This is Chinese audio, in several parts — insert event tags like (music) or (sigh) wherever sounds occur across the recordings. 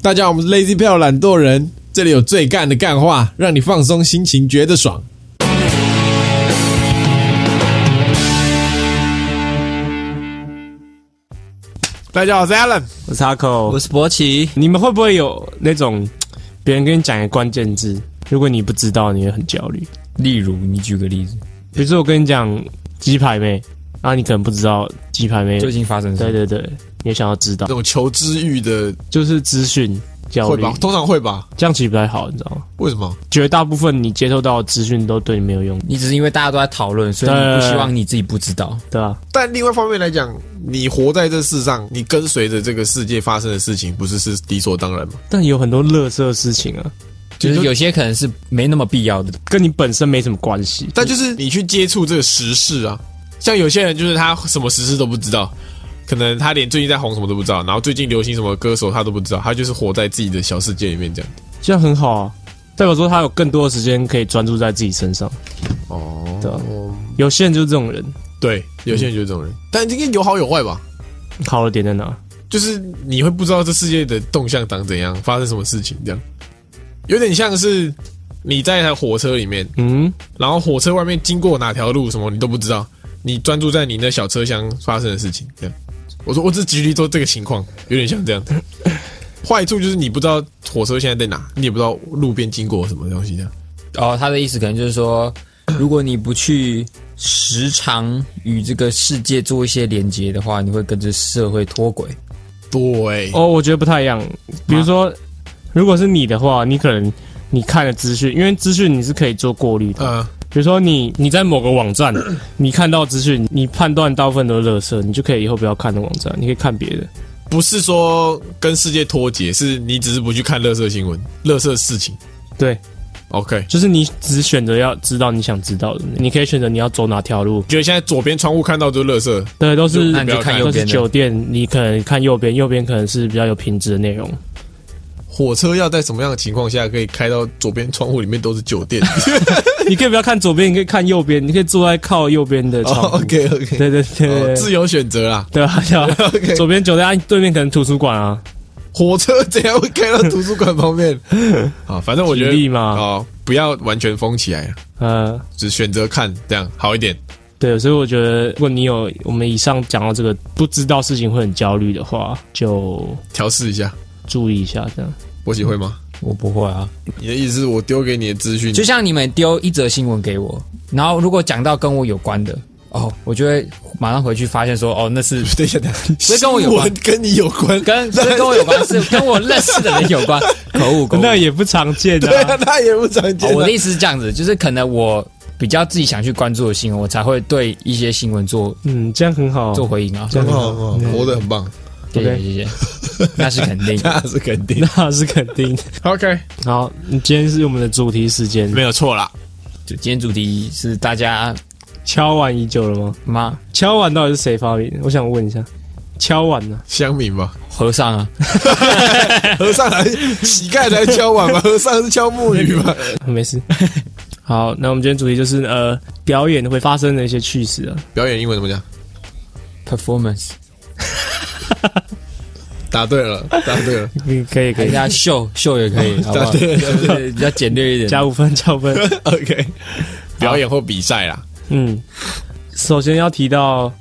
大家好，我们是 Lazy 票懒惰人，这里有最干的干话，让你放松心情，觉得爽。大家好，我是 Alan。我是阿口，我是博奇，你们会不会有那种别人跟你讲一个关键字，如果你不知道，你会很焦虑？例如你举个例子，比如说我跟你讲鸡排妹，然后你可能不知道鸡排妹，最近发生什么？对对对，你也想要知道这，种求知欲的就是资讯焦虑会吧，，通常会吧？这样其实不太好，你知道吗？为什么？绝大部分你接受到的资讯都对你没有用，你只是因为大家都在讨论，所以你不希望你自己不知道。对吧、但另外一方面来讲，你活在这世上，你跟随着这个世界发生的事情，不是是理所当然吗？但有很多乐色事情啊，就是有些可能是没那么必要的，跟你本身没什么关系。但就是你去接触这个时事啊，像有些人就是他什么时事都不知道，可能他连最近在红什么都不知道，然后最近流行什么歌手他都不知道，他就是活在自己的小世界里面这样。这样很好啊，代表说他有更多的时间可以专注在自己身上。哦对啊有些人就是这种人，对，有些人就是这种人，但应该有好有坏吧。好的点在哪？就是你会不知道这世界的动向长怎样，发生什么事情，这样有点像是你在一台火车里面，嗯，然后火车外面经过哪条路什么你都不知道，你专注在你那小车厢发生的事情，这样。我说我只举例说这个情况，有点像这样。坏处就是你不知道火车现在在哪，你也不知道路边经过什么东西，这样。哦，他的意思可能就是说，如果你不去时常与这个世界做一些连接的话，你会跟着社会脱轨。对，哦，我觉得不太一样。比如说，如果是你的话，你可能你看了资讯，因为资讯你是可以做过滤的。呃，比如说你你在某个网站，(clears throat) 你看到资讯，你判断大部分都是垃圾，你就可以以后不要看那网站，你可以看别的。不是说跟世界脱节，是你只是不去看乐色新闻、乐色事情。对，OK，就是你只选择要知道你想知道的，你可以选择你要走哪条路。觉得现在左边窗户看到都是乐色，对，都是那你就看右都是边。酒店，你可能看右边，右边可能是比较有品质的内容。火车要在什么样的情况下可以开到左边窗户里面都是酒店？(laughs) 你可以不要看左边，你可以看右边，你可以坐在靠右边的窗户。(laughs) OK OK，对对对自由选择啦。对啊，对啊 (laughs) OK 左边酒店，啊对面可能图书馆啊，火车怎样会开到图书馆旁边？啊，反正我觉得嘛哦，不要完全封起来，呃，只选择看这样好一点。对，所以我觉得，如果你有我们以上讲到这个不知道事情会很焦虑的话，就调试一下，注意一下，这样。我喜会吗？我不会啊，你的意思是我丢给你的资讯，就像你们丢一则新闻给我，然后如果讲到跟我有关的，哦，我就会马上回去发现说，哦，那是 (laughs) 等一下，等一下，所以跟我有关跟你有关，跟跟我有关，(laughs) 是跟我认识的人有关。(laughs) 可恶，可恶！那也不常见对啊啊。，那也不常见啊。哦我的意思是这样子，就是可能我比较自己想去关注的新闻，我才会对一些新闻做嗯，这样很好。做回应啊。这样很好，很好，活得很棒，谢谢谢谢，(laughs) 那是肯定。那是肯定。那是肯定。OK，好，今天是我们的主题时间，没有错啦。就今天主题是大家敲碗已久了吗？吗？敲碗到底是谁发明的？我想问一下，敲碗呢？乡民吧，和尚啊，(laughs) 和尚来，乞丐来敲碗吧，和尚是敲木鱼吧。(laughs) 没事。好，那我们今天主题就是呃，表演会发生的一些趣事啊。表演英文怎么讲？performance，(laughs) 答对了，答对了。嗯，可以可以，人家秀秀也可以，(laughs) 好不好？对对对 (laughs) 比较简略一点。加五分，加五分。OK，表演或比赛啦。嗯，首先要提到，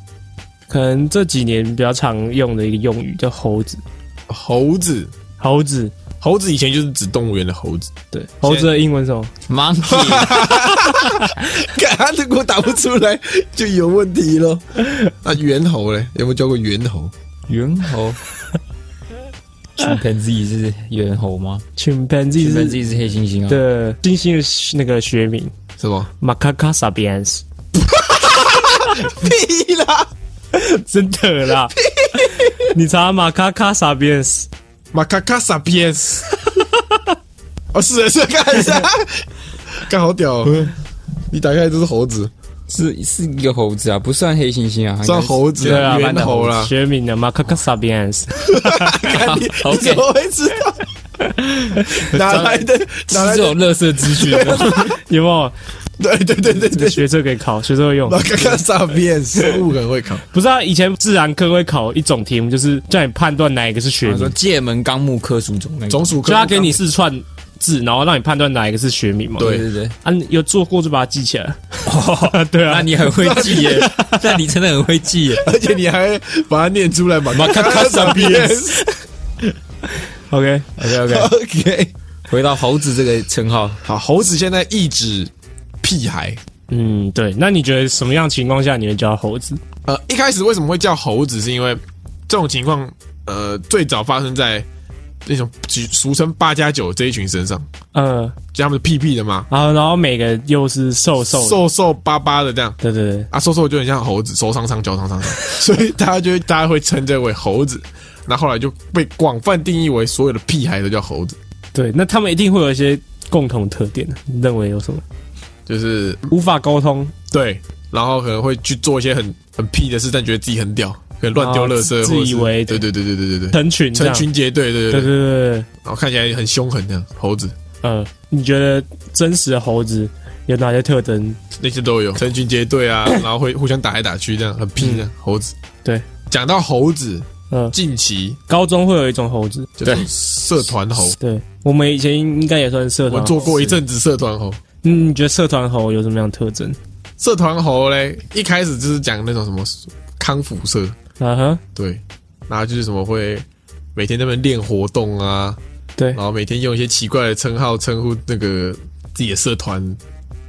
可能这几年比较常用的一个用语叫猴子。猴子，猴子，猴子以前就是指动物园的猴子。对，猴子的英文是什么？monkey，干，他如果打不出来就有问题了。那猿猴嘞？有没有教过猿猴？猿猴。chimpanzee 是猿猴吗 chimpanzee 是？chimpanzee 是黑猩猩啊。对猩猩的那个学名什么？，Macaca sapiens。屁啦！真的啦，你查 Macaca sapiens，马卡卡萨比斯。哦，是的，是的看一下，干好屌、哦！你打开都是猴子，是是一个猴子啊，不算黑猩猩啊，算猴子对啊，猿猴啦。学名的 Macaca sapiens。看你你 OK 怎么会知道？(laughs) 哪来的？哪来这种乐色资讯。(laughs) 有没有？对对对对对，学测可以考，学测会用然。后看看上面生物可能会考，(laughs) 不是啊，以前自然科会考一种题目，就是叫你判断哪一个是学他说名，界门纲目科属种那个总属科就他给你四串字，然后让你判断哪一个是学名嘛。对对对对，啊，你有做过就把它记起来。(laughs) 对啊那，你很会记耶，(laughs) 那你真的很会记耶。而且你还把它念出来嘛？马卡卡萨比 S OK，OK OK，OK，回到猴子这个称号，好，猴子现在一指屁孩。嗯，对。那你觉得什么样情况下你会叫猴子？呃，一开始为什么会叫猴子？是因为这种情况，呃，最早发生在那种俗称八加九这一群身上，嗯，就他们是屁屁的嘛，然后然后每个又是瘦瘦，瘦瘦巴巴的这样。对对对，啊，瘦瘦就很像猴子，手长长，脚长长，(laughs) 所以大家就会大家会称这为猴子。那后来就被广泛定义为所有的屁孩都叫猴子，对。那他们一定会有一些共同特点，你认为有什么？就是无法沟通，对，然后可能会去做一些很很屁的事，但觉得自己很屌，可以乱丢垃圾，哦自以为对对对对对对对，成群，成群结队，对对对对对。然后看起来很凶狠这样，猴子呃，你觉得真实的猴子有哪些特征？那些都有，成群结队啊，(coughs) 然后会互相打来打去这样，很拼的，猴子。对，讲到猴子，呃，近期高中会有一种猴子，就是社团猴，对我们以前应该也算社团。我做过一阵子社团猴。嗯，你觉得社团猴有什么样的特征？社团猴嘞，一开始就是讲那种什么康复社，啊哈，对，然后就是什么会每天在那边练活动啊，对然后每天用一些奇怪的称号称呼那个自己的社团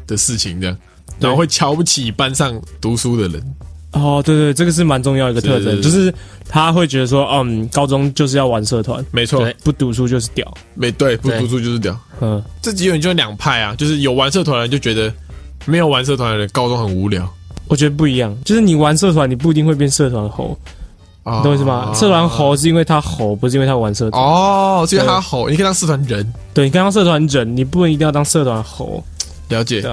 的事情，这样，然后会瞧不起班上读书的人，哦，对对，这个是蛮重要的一个特征，就是他会觉得说，嗯，高中就是要玩社团，没错，不读书就是屌。没对，不读书就是屌。嗯，这几个人就两派啊，就是有玩社团的人就觉得没有玩社团的人高中很无聊，我觉得不一样，就是你玩社团，你不一定会变社团猴，啊你懂我意思吗？社团猴是因为他猴，不是因为他玩社团。哦，所以他猴，你可以当社团人，对，你可以当社团人，你不一定要当社团猴，了解。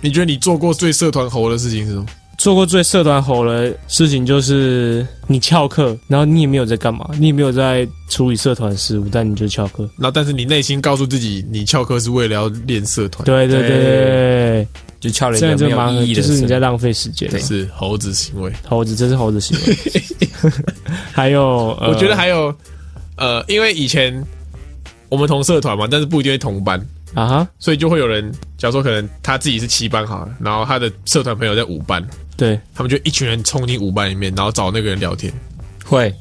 你觉得你做过最社团猴的事情是什么？做过最社团吼的事情就是你翘课，然后你也没有在干嘛，你也没有在处理社团事务，但你就翘课。然后，但是你内心告诉自己，你翘课是为了要练社团，对对对对对，就翘了一这个没有就蛮意义的，就是你在浪费时间。对是猴子行为。猴子，这是猴子行为。(laughs) 还有，呃我觉得还有，呃，因为以前我们同社团嘛，但是不一定会同班，啊哈，所以就会有人，假如说可能他自己是七班好了，然后他的社团朋友在五班，对，他们就一群人冲进五班里面，然后找那个人聊天。会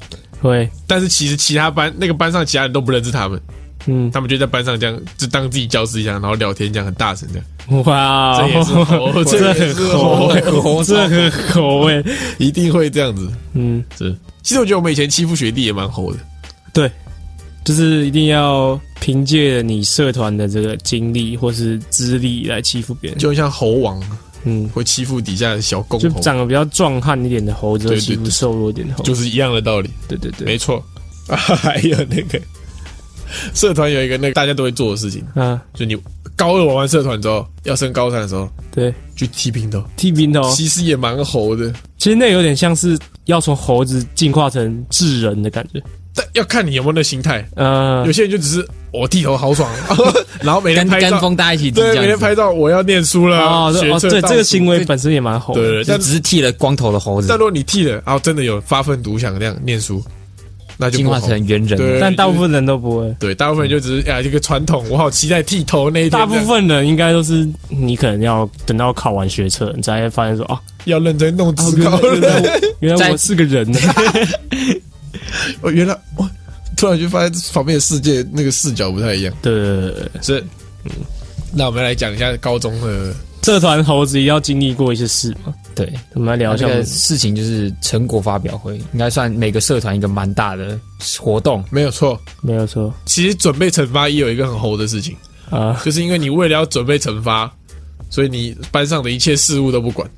会，但是其实其他班那个班上其他人都不认识他们，嗯，他们就在班上这样，就当自己教室一样，然后聊天这样很大声这样，哇，这也是猴，(laughs) 这也是很猴，猴，这很猴哎，(laughs) 一定会这样子。嗯，是，其实我觉得我们以前欺负学弟也蛮猴的，对，就是一定要凭借你社团的这个经历或是资历来欺负别人，就像猴王嗯，会欺负底下的小公就猴，长得比较壮汉一点的猴子会对对对欺负瘦弱一点的猴子，就是一样的道理。对对对，没错，啊，(laughs) 还有那个社团有一个那个大家都会做的事情，啊，就你高二玩完社团之后，要升高三的时候对，去剃平头，剃平头，其实也蛮猴的，其实那有点像是要从猴子进化成智人的感觉，但要看你有没有那心态。呃有，些人就只是我剃头好爽，(laughs) 然后每天跟跟拍照，风大家一起剃对，每天拍照，我要念书了，哦哦，对，这个行为本身也蛮猴的，对对，但就只是剃了光头的猴子但，如果你剃了，然后真的有发奋图强那样念书，那就进化成猿人。对但大部分人都不会。对，大部分人就只是啊，这个传统，我好期待剃头那一天大，部分人应该都是你可能要等到考完学测，你才会发现说哦，要认真弄自原考了。原来我是个人呢。(laughs) (laughs) 哦，原来哇，突然就发现旁边的世界那个视角不太一样。对对对对，是，那我们来讲一下高中的，社团猴子也要经历过一些事嘛。对，我们来聊一下事情就是成果发表会，应该算每个社团一个蛮大的活动。没有错。没有错其实准备惩罚也有一个很猴的事情，啊，就是因为你为了要准备惩罚，所以你班上的一切事物都不管，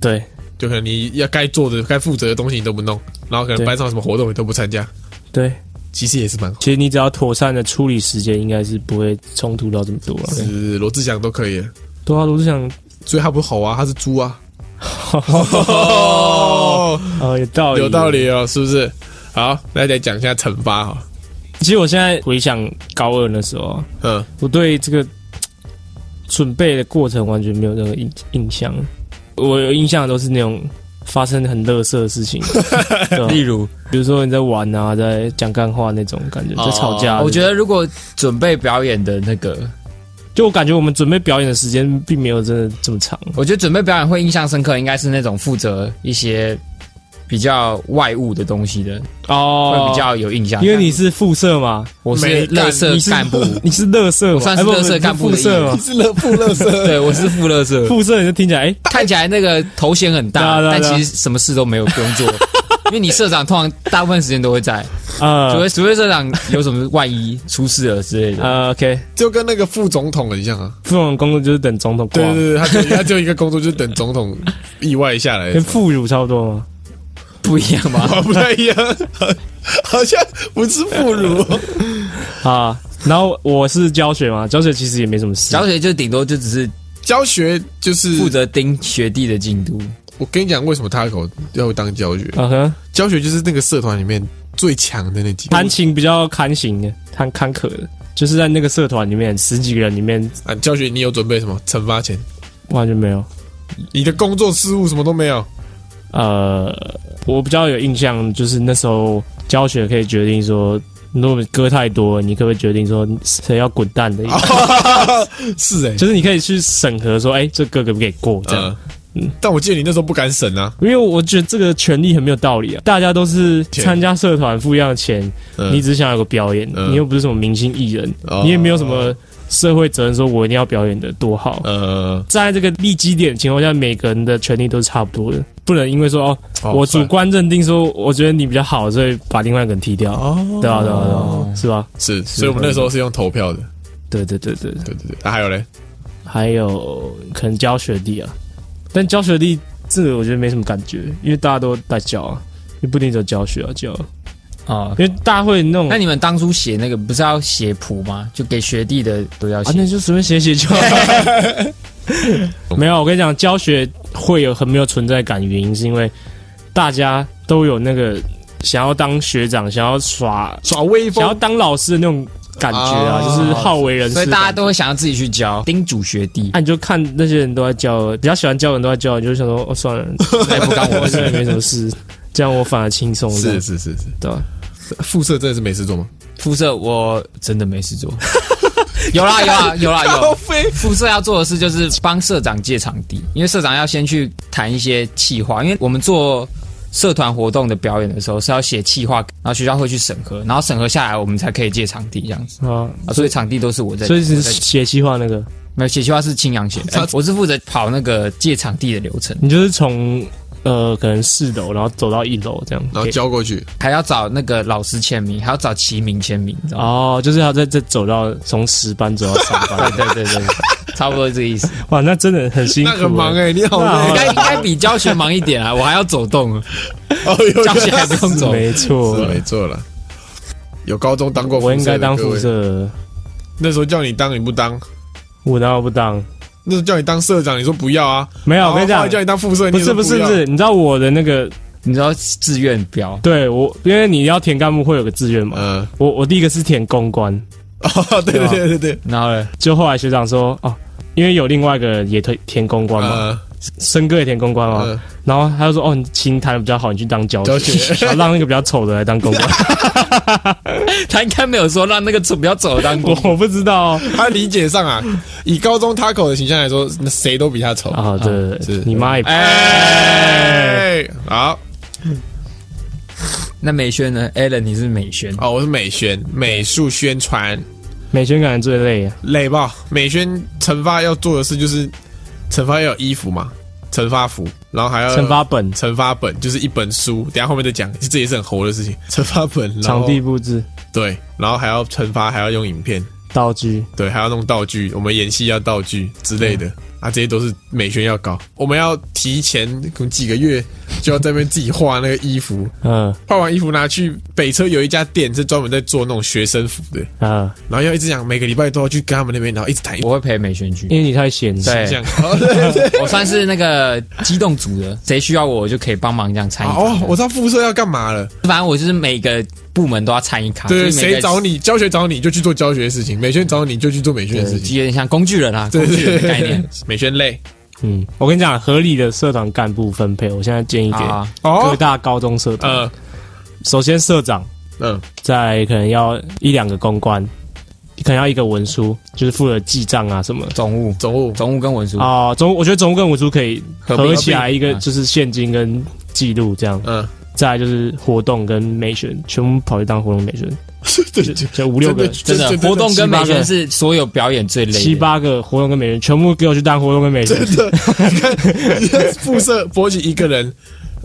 对就可能你要该做的、该负责的东西你都不弄，然后可能班上什么活动你都不参加，对，其实也是蛮好。其实你只要妥善的处理时间，应该是不会冲突到这么多了。是罗志祥都可以，对啊，罗志祥，所以他不是猴啊，他是猪啊。(laughs) 哦，有道理，(laughs) 有道。理哦，是不是？好，那再讲一下惩罚哈。其实我现在回想高二的时候啊，嗯，我对这个准备的过程完全没有任何印印象。我有印象都是那种发生很乐色的事情，(laughs) 例如，比如说你在玩啊，在讲干话那种感觉，哦在吵架。我觉得如果准备表演的那个，就我感觉我们准备表演的时间并没有真的这么长。我觉得准备表演会印象深刻，应该是那种负责一些比较外物的东西的，哦会比较有印象。因为你是副社嘛，我是乐色你是干部，(laughs) 你是乐社算是哎不不垃圾干部的你是副社嘛，是乐不乐色？(laughs) 对我是副乐色。副社你就听起来哎，看起来那个头衔很大，但其实什么事都没有不用做，(laughs) 因为你社长通常大部分时间都会在，除呃非除非社长有什么万一出事了之类的。呃，OK，就跟那个副总统很像啊。副总工作就是等总统挂对，对对，他就他就一个工作，就是等总统意外下来跟。副乳差不多吗？不一样吗？啊，(laughs) 不太一样，(laughs) 好像不是副乳。(laughs) 啊，然后我是教学嘛，教学其实也没什么事。教学就顶多就只是教学就是负责盯学弟的进度。我跟你讲，为什么他口要当教学？嗯哼，教学就是那个社团里面最强的那几个弹琴比较堪行的，堪坎坷的，就是在那个社团里面十几个人里面啊。教学你有准备什么惩罚钱？完全没有。你的工作失误什么都没有。呃，我比较有印象，就是那时候教学可以决定说，如果歌太多，你可不可以决定说谁要滚蛋的？(laughs) 是哎、就是你可以去审核说，哎、这歌可不可以过这样。嗯，但我记得你那时候不敢审啊。因为我觉得这个权利很没有道理啊！大家都是参加社团付一样的钱，嗯你只想有个表演，嗯你又不是什么明星艺人，哦你也没有什么社会责任，说我一定要表演的多好。呃，在这个利基点的情况下，每个人的权利都是差不多的，不能因为说哦，哦我主观认定说我觉得你比较好，所以把另外一个人踢掉，哦，对啊，对啊，对啊，是吧？是，所以我们那时候是用投票的。对对对对，对。对对，那，还有嘞，还有可能教学弟啊，但教学弟这个我觉得没什么感觉，因为大家都在教啊，你不一定只有教学啊教，啊。因为大家会那种那你们当初写那个不是要写谱吗？就给学弟的都要啊，写。那就随便写写就好。(laughs) 没有，我跟你讲，教学会有很没有存在感，原因是因为大家都有那个想要当学长、想要耍、耍威风想要风，当老师的那种感觉啊，哦就是好为人师。所以大家都会想要自己去教，叮嘱学弟。啊，你就看那些人都在教，比较喜欢教的人都在教，你就想说，哦，算了，(laughs) 那也不干我的事。(laughs) 没什么事，这样我反而轻松，这是样是是是，对吧？副社真的是没事做吗？副社我真的没事做。(laughs) 有啦有啦有啦有。副社要做的事就是帮社长借场地，因为社长要先去谈一些企划，因为我们做社团活动的表演的时候是要写企划，然后学校会去审核，然后审核下来我们才可以借场地这样子。啊，啊，所以场地都是我在，所以是写企划那个，没有写企划是青阳写的，哎我是负责跑那个借场地的流程，你就是从呃可能四楼，然后走到一楼这样，然后交过去，还要找那个老师签名，还要找齐名签名？哦，就是要在这走到从十班走到三班，对对对对，差不多这个意思。(laughs) 哇，那真的很辛苦欸，那很忙哎，你好应该应该比教学忙一点啊，我还要走动，哦，教学还不用走。没错，没错了。有高中当过，我应该当副。社，那时候叫你当，你不当；我当然不当，那叫你当社长，你说不要啊。没有，我跟你讲叫你当副社，不是不是不是，你知道我的那个，你知道志愿表，对我，因为你要填干部会有个志愿嘛，嗯，我我第一个是填公关，(laughs) 哦，对对对对对，然后呢，就后来学长说哦，因为有另外一个人也填填公关嘛，嗯森哥也填公关嘛，嗯，然后他就说哦，你琴弹的比较好，你去当教教学，学然后让那个比较丑的来当公关，(laughs) 他应该没有说让那个丑比较丑的当我 (laughs) 我不知道。哦他理解上啊，以高中 Taco 的形象来说，那谁都比他丑。啊，对对对是。你妈也哎，好。那美宣呢？Alan，你是美宣，哦，我是美宣，美术宣传。美宣感觉最累。啊，累吧？美宣惩罚要做的事就是惩罚要有衣服嘛，惩罚服，然后还要惩罚本、惩罚本就是一本书，等下后面再讲，这也是很猴的事情。惩罚本，然后场地布置、对，然后还要惩罚，还要用影片，道具，对，还要弄道具，我们演戏要道具之类的、啊，这些都是美宣要搞。我们要提前可能几个月就要在那边自己画那个衣服，嗯画完衣服拿去北车有一家店是专门在做那种学生服的，啊，然后要一直讲每个礼拜都要去跟他们那边，然后一直谈我会陪美宣去。因为你太闲，对这样。哦对对 (laughs) 我算是那个机动组的，谁需要我，我就可以帮忙这样参与。哦，我知道副社要干嘛了。反正我就是每个部门都要参与卡，对，谁找你教学找你就去做教学的事情，美宣找你就去做美宣的事，情，有点像工具人啊，工具人的概念。美宣累。嗯，我跟你讲，合理的社团干部分配，我现在建议给啊，各哦，大高中社团。呃。首先，社长嗯在可能要一两个公关，可能要一个文书，就是负责记账啊什么。总务、总务。总务跟文书。哦，总我觉得总务跟文书可以合起来一个嗯就是现金跟记录这样，嗯，再来就是活动跟美宣，全部跑去当活动美宣，(laughs) 对对对就五六个、真的活动跟美七八个宣是所有表演最累的。七八个活动跟美宣，全部给我去当活动跟美宣。真的，你看你看 (laughs) 副社博起一个人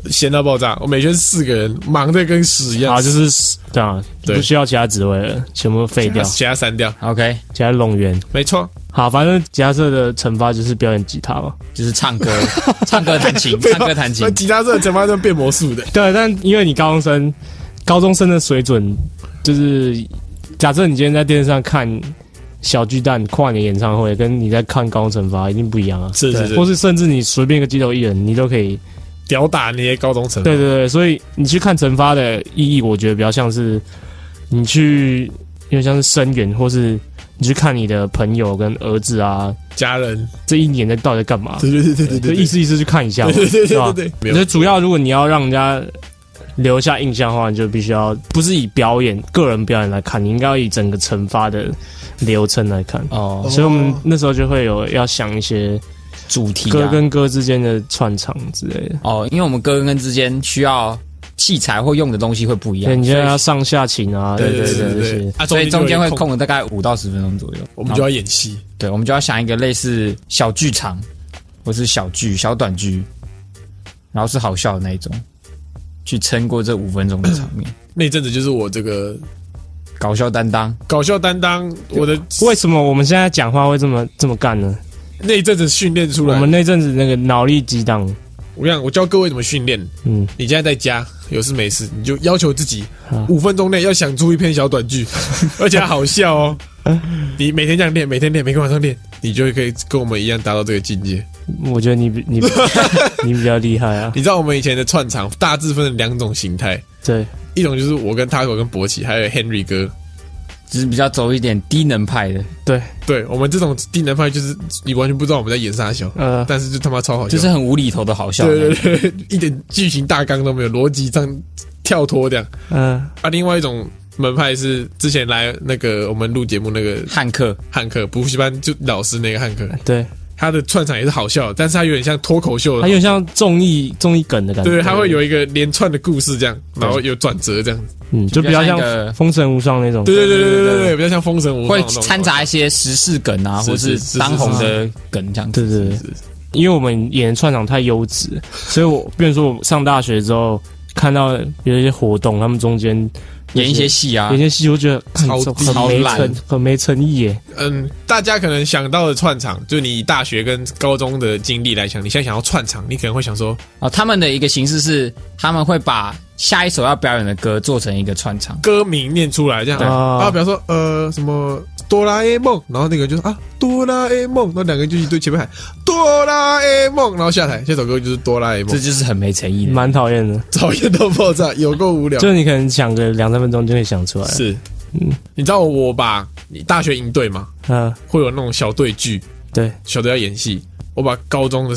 闲到爆炸，我每天四个人忙得跟屎一样，啊，就是这样，对不需要其他职位了，全部废掉，其他删掉，OK，其他拢员。没错，好，反正吉他社的惩罚就是表演吉他嘛。就是唱歌、(laughs) 唱歌弹琴、(laughs) 唱歌弹琴那。吉他社怎么都变魔术的，对，但因为你高中生，高中生的水准就是，假设你今天在电视上看小巨蛋跨年演唱会，跟你在看高中惩罚一定不一样啊。是是是或是甚至你随便一个街头艺人，你都可以。屌打那些高中生，对对对，所以你去看惩罚的意义，我觉得比较像是你去，因为像是声援，或是你去看你的朋友跟儿子啊，家人，这一年在到底在干嘛？对对对对对意思意思去看一下嘛，对对对对对，没我觉得有主要如果你要让人家留下印象的话，你就必须要不是以表演个人表演来看，你应该要以整个惩罚的流程来看。哦，所以我们那时候就会有要想一些主题啊。歌跟歌之间的串场之类的。哦，因为我们歌跟歌之间需要器材或用的东西会不一对，样，你就要上下琴啊，对对对对对。，啊，所以中间会空，空了大概五到十分钟左右。我们就要演戏，对，我们就要想一个类似小剧场，或是小剧、小短剧，然后是好笑的那一种，去撑过这五分钟的场面。(clears throat) 那阵子就是我这个搞笑担当，搞笑担当，我的为什么我们现在讲话会这么这么干呢？那一阵子训练出来，我们那阵子那个脑力激荡，我跟你讲，我教各位怎么训练。嗯，你现在在家有事没事，你就要求自己啊五分钟内要想出一篇小短剧，(laughs) 而且还好笑哦。(laughs) 你每天这样练，每天练，每天晚上练，你就会可以跟我们一样达到这个境界。我觉得你比你 (laughs) 你比较厉害啊。你知道我们以前的串场大致分成两种形态，对，一种就是我跟 Taco 跟博奇还有 Henry 哥，只是比较走一点低能派的，对，对我们这种低能派就是你完全不知道我们在演啥笑，呃，但是就他妈超好笑，就是很无厘头的好笑。对对对，一点剧情大纲都没有，逻辑上跳脱这样。嗯、啊，另外一种门派是之前来那个我们录节目那个汉克汉克补习班就老师那个汉克，对，他的串场也是好笑，但是他有点像脱口秀，他有点像综艺综艺梗的感觉。对，他会有一个连串的故事这样，然后有转折这样，嗯，就比较像《封神无双》那种。对对对对对对，比较像《封神无双》。会掺杂一些时事梗啊，或是当红的梗这样。对对对，因为我们演串场太优质，所以我比如说我上大学之后看到有一些活动，他们中间演一些戏啊演一，些戏，我觉得看超这很没超烂诚，很没诚意耶。嗯，大家可能想到的串场，就你以大学跟高中的经历来讲，你现在想要串场，你可能会想说哦，他们的一个形式是他们会把下一首要表演的歌做成一个串场。歌名念出来这样，对。啊，比方说呃什么哆啦 A 梦，然后那个就说啊哆啦 A 梦，然后两个人就一对前面喊哆啦 A 梦，然后下台，这首歌就是哆啦 A 梦，这就是很没诚意的。蛮讨厌的，讨厌到爆炸，有够无聊。就 (laughs) 是。你可能想个两三分钟就可以想出来。，是，嗯你知道我把你大学营队嘛，嗯，会有那种小队剧，对，小队要演戏，我把高中的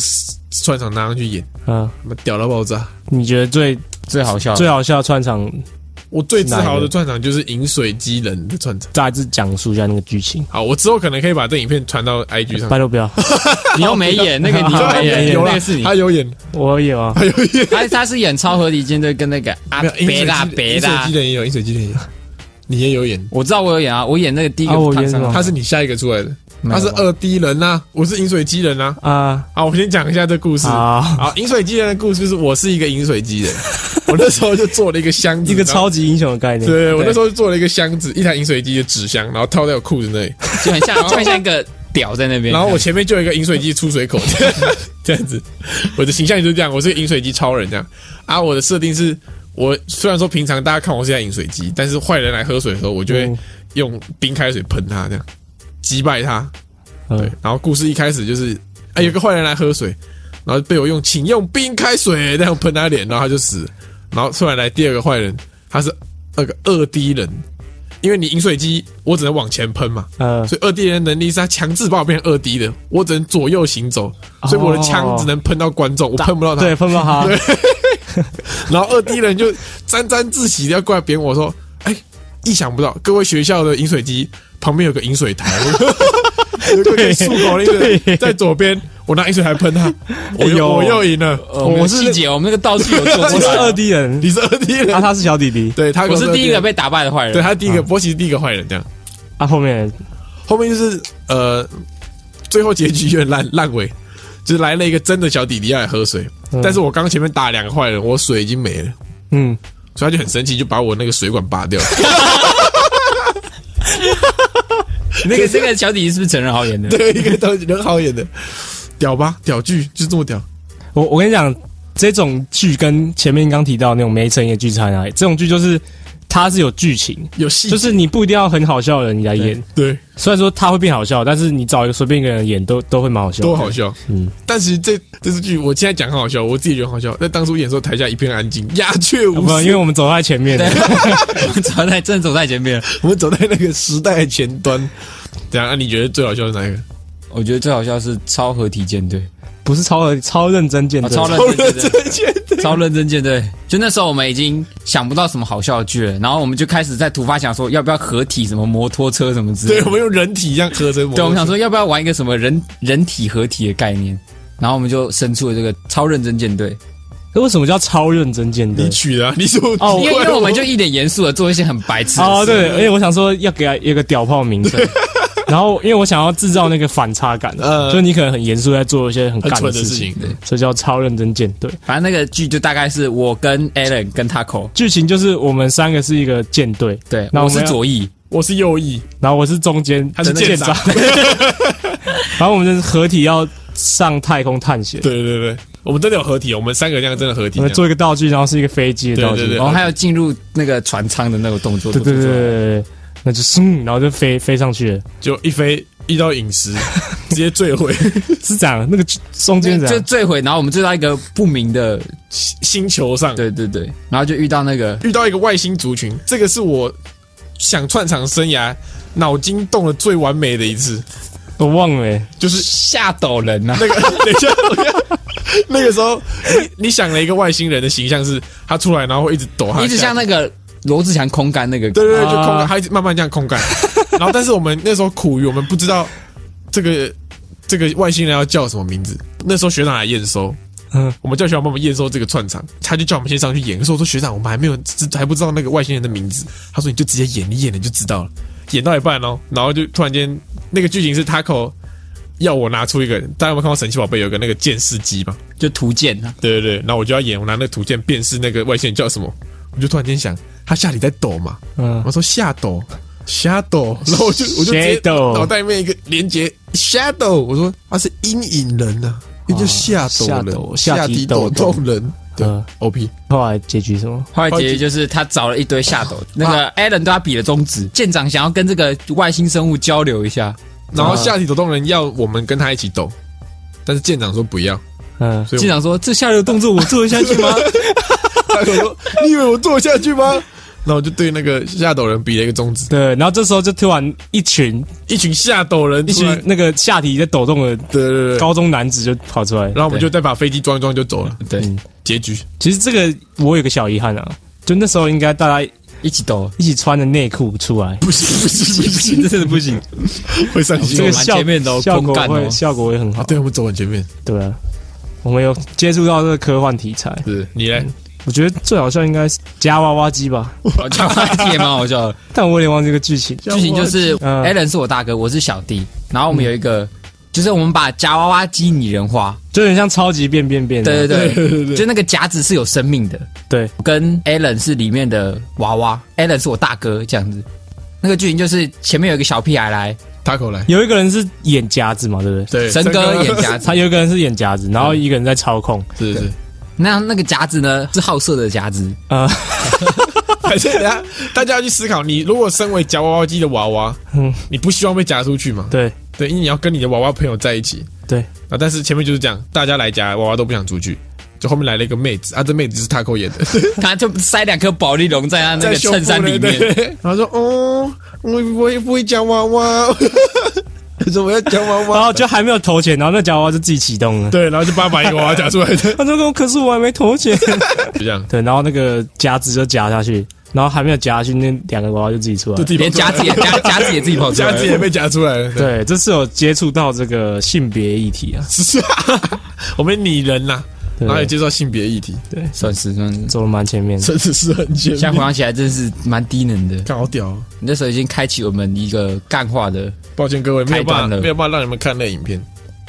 串场拿上去演，嗯，他妈屌到爆炸。你觉得最最好笑，最好笑的串场，我最自豪的串场就是饮水机人的串场。大致讲述一下那个剧情。好，我之后可能可以把这影片传到 IG 上。拜托不要，(laughs) 你又没演那个，(laughs) 你又没演，那个是你。他有演，我有啊，他有演。他他是演超合理舰队跟那个啊 (laughs) 没有饮水别啦别啦饮水机，人也有，饮水机人也有，你也有演。我知道我有演啊，我演那个第一个他是你下一个出来的，他是二 D 人呐、我是饮水机人呐、啊好，我先讲一下这故事。啊，好，饮水机人的故事就是我是一个饮水机人，(laughs) 我那时候就做了一个箱子，一个超级英雄的概念。对我那时候就做了一个箱子，一台饮水机的纸箱，然后套在我裤子那里，(laughs) 就很像就很像一个屌在那边。然后我前面就有一个饮水机出水口，这样这样子，我的形象就是这样，我是个饮水机超人这样。啊，我的设定是我虽然说平常大家看我是在饮水机，但是坏人来喝水的时候，我就会嗯用冰开水喷他，这样击败他。对嗯，，然后故事一开始就是，哎，有个坏人来喝水，然后被我用请用冰开水那样喷他脸，然后他就死了。然后突然来第二个坏人，他是那个二 D 人，因为你饮水机我只能往前喷嘛，呃，所以二 D 人的能力是他强制把我变成二 D 的，我只能左右行走，所以我的枪只能喷到观众，我喷不到他。对，喷不到他，(laughs) 对。然后二 D 人就沾沾自喜的要过来扁我说：“哎，意想不到，各位学校的饮水机旁边有个饮水台，(laughs) 有个可以漱口的饮水对。在左边，我拿饮水台喷他，(laughs) 我哎呦又我又赢了。呃我是细节，我们那个道具有做我出来。(laughs) 是二 D 人，你是二 D 人，啊，他是小弟弟，(laughs) 对他我是第一个被，打败的坏人。对他第一个，波奇是第一个坏人，这样。啊，后面后面就是呃，最后结局有点烂烂尾，就是来了一个真的小弟弟要来喝水，嗯但是我刚前面打两个坏人，我水已经没了。嗯，所以他就很生气，就把我那个水管拔掉。那个这个小弟弟是不是陈仁豪演的？对，一个都人好演的，屌吧？屌剧就是这么屌。我我跟你讲，这种剧跟前面刚提到那种没诚意的剧差在哪里？这种剧就是它是有剧情，有戏，就是你不一定要很好笑的人你来演，对，虽然说他会变好笑，但是你找一个随便一个人演都都会蛮好笑，都好。笑。嗯，但其实这这部剧，我现在讲很好笑，我自己觉得很好笑。但当初演的时候，台下一片安静，鸦雀无声，因为。我们走在前面，(laughs) (laughs) 我们走在正走在前面。我们走在那个时代的前端。怎样？啊、你觉得最好笑是哪一个？我觉得最好笑是超合体舰队，不是超合超认真见对，啊超认真认真舰队。超认真舰队。就那时候我们已经想不到什么好笑的剧了，然后我们就开始在突发想说要不要合体什么摩托车什么之类对，我们用人体一样合成摩托车。对，我们想说要不要玩一个什么人人体合体的概念，然后我们就生出了这个超认真舰队。那为什么叫超认真舰队你？取的、啊，(laughs) 你说哦因为因为我们就一脸严肃的做一些很白痴的对，而且我想说要给他一个屌炮名称，(laughs) 然后因为我想要制造那个反差感，呃就你可能很严肃在做一些很很干的事情，情，所以叫超认真舰队。反正那个剧就大概是我跟 Alan 跟 Taco，剧情就是我们三个是一个舰队，对，我是那我是左翼，我是右翼，然后我是中间，他是舰舰长。然后我们就是合体要上太空探险，对对对，我们真的有合体，我们三个这样真的合体。我们做一个道具，然后是一个飞机的道具，对对对然后还有进入那个船舱的那个动作，对对对，那就嗖，然后就飞飞上去了，就一飞遇到陨石，(laughs) 直接坠毁。(laughs) 是这样，那个中间这就，坠毁，然后我们坠到一个不明的，星球上，对对对，然后就遇到那个遇到一个外星族群，这个是我想串场生涯脑筋动的最完美的一次，我忘了欸，就是吓倒人呐、那个 (laughs) 等一下，那个时候你你想了一个外星人的形象是他出来然后会一直抖他一直像那个罗志祥空干那个，对对对，就空啊干，他一直慢慢这样空干。(laughs) 然后，但是我们那时候苦于我们不知道这个这个外星人要叫什么名字。那时候学长来验收，嗯，我们叫学长帮我们验收这个串场，他就叫我们先上去演。可是我说学长，我们还没有还不知道那个外星人的名字。他说你就直接演，你演了就知道了。演到一半哦，然后就突然间那个剧情是 Taco 要我拿出一个，大家有没有看过神奇宝贝有个那个鉴识机嘛？就图鉴啊，对对对，然后我就要演，我拿那个图鉴辨识那个外星人叫什么，我就突然间想，他下体在抖嘛，嗯。我，说下抖，shadow，(laughs) 然后我就我就直接脑袋里面一个连接 shadow，我说他是阴影人呐、啊，那就下抖人，下抖下下体体抖抖动人，对嗯，OP，后来结局什么？后来结局就是他找了一堆下抖，那个 Alan 对他比了中指，舰长想要跟这个外星生物交流一下，然后下体抖动人要我们跟他一起抖，但是舰长说不要，嗯，所以舰长说：“这下流动作我做得下去吗？(laughs) 他跟我说你以为我做得下去吗？然后我就对那个下抖人比了一个中指，对，然后这时候就突然一群一群下抖人一群那个下体在抖动的对对对，高中男子就跑出来。然后我们就再把飞机装一装就走了，？”对，嗯结局。其实这个我有个小遗憾啊，就那时候应该大家一起抖，一起穿着内裤出来，不行不行不行，真的不行。会上新闻蛮这个效前面的哦效果会效果会很好。啊，。对，我们走很前面，对啊，我们有接触到这个科幻题材，是你嘞？我觉得最好笑应该是夹娃娃机吧，(laughs) 夹娃娃机也蛮好笑的。但我有点忘记这个剧情。剧情就是嗯。Alan 是我大哥，我是小弟，然后我们有一个，就是我们把夹娃娃机拟人化，就有点像超级变变变。对对对。对对 (laughs) 对，就那个夹子是有生命的，对，跟 Alan 是里面的娃娃，Alan 是我大哥这样子。那个剧情就是前面有一个小屁孩来，塔口来，有一个人是演夹子嘛，对不对？对，神哥演夹子。他，有一个人是演夹子，然后一个人在操控。是是，那那个夹子呢？是好色的夹子，啊，(laughs) 反正等下大家要去思考，你如果身为夹娃娃机的娃娃，嗯，你不希望被夹出去嘛？对。对，因为你要跟你的娃娃朋友在一起。对，啊。但是前面就是这样，大家来夹娃娃都不想出去，就后面来了一个妹子啊，这妹子就是 Taco 演的，(laughs) 他就塞两颗保利龙在他那在个衬衫里面，然后说哦，我我也不会夹娃娃，他说我要夹娃娃然后，就还没有投钱，然后那夹娃娃就自己启动了。对，然后就把把一个娃娃夹出来的，(laughs) 他说：“可是我还没投钱。就 (laughs) 这样”，(laughs) 对，然后那个夹子就夹下去，然后还没有夹下去，那两个娃娃就自己出来了。就自己连夹子也夹夹子也自己跑出来了，夹子也被夹出来了，对，对，这是有接触到这个性别议题啊，是啊，我们拟人呐，对然后也介绍性别议题，对算是算是。走的蛮前面的。真的是很前现在回，想起来，真是蛮低能的。干好屌哦。你那时候已经开启我们一个干化的，抱歉各位，没有办法，没有办法让你们看那影片，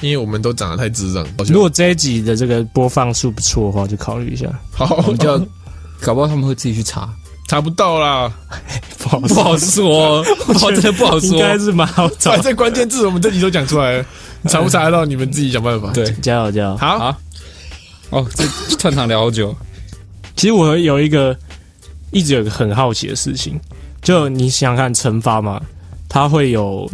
因为我们都长得太智障。如果这一集的这个播放数不错的话，就考虑一下。好，我们就搞不好他们会自己去查，查不到啦。不 (laughs) 好不好说，不好真的 (laughs) 不好说。应该是蛮好找反。正关键字我们这集都讲出来了，(laughs) 查不查得到你们自己想办法。对，加油加油！好，好哦，这串场聊好久，其实我有一个一直有一个很好奇的事情，就你想想看惩罚嘛，它会有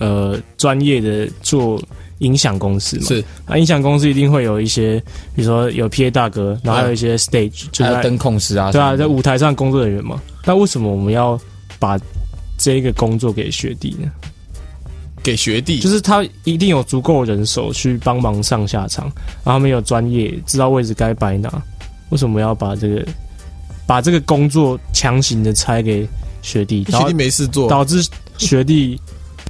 呃专业的做音响公司嘛，是那音响公司一定会有一些，比如说有 PA 大哥，然后还有一些 stage，、就是在灯控师啊，对啊，在舞台上工作人员嘛。那为什么我们要把这个工作给学弟呢？给学弟，就是他一定有足够人手去帮忙上下场，然后他们有专业，知道位置该摆哪。为什么要把这个把这个工作强行的拆给学弟，学弟没事做。导致学弟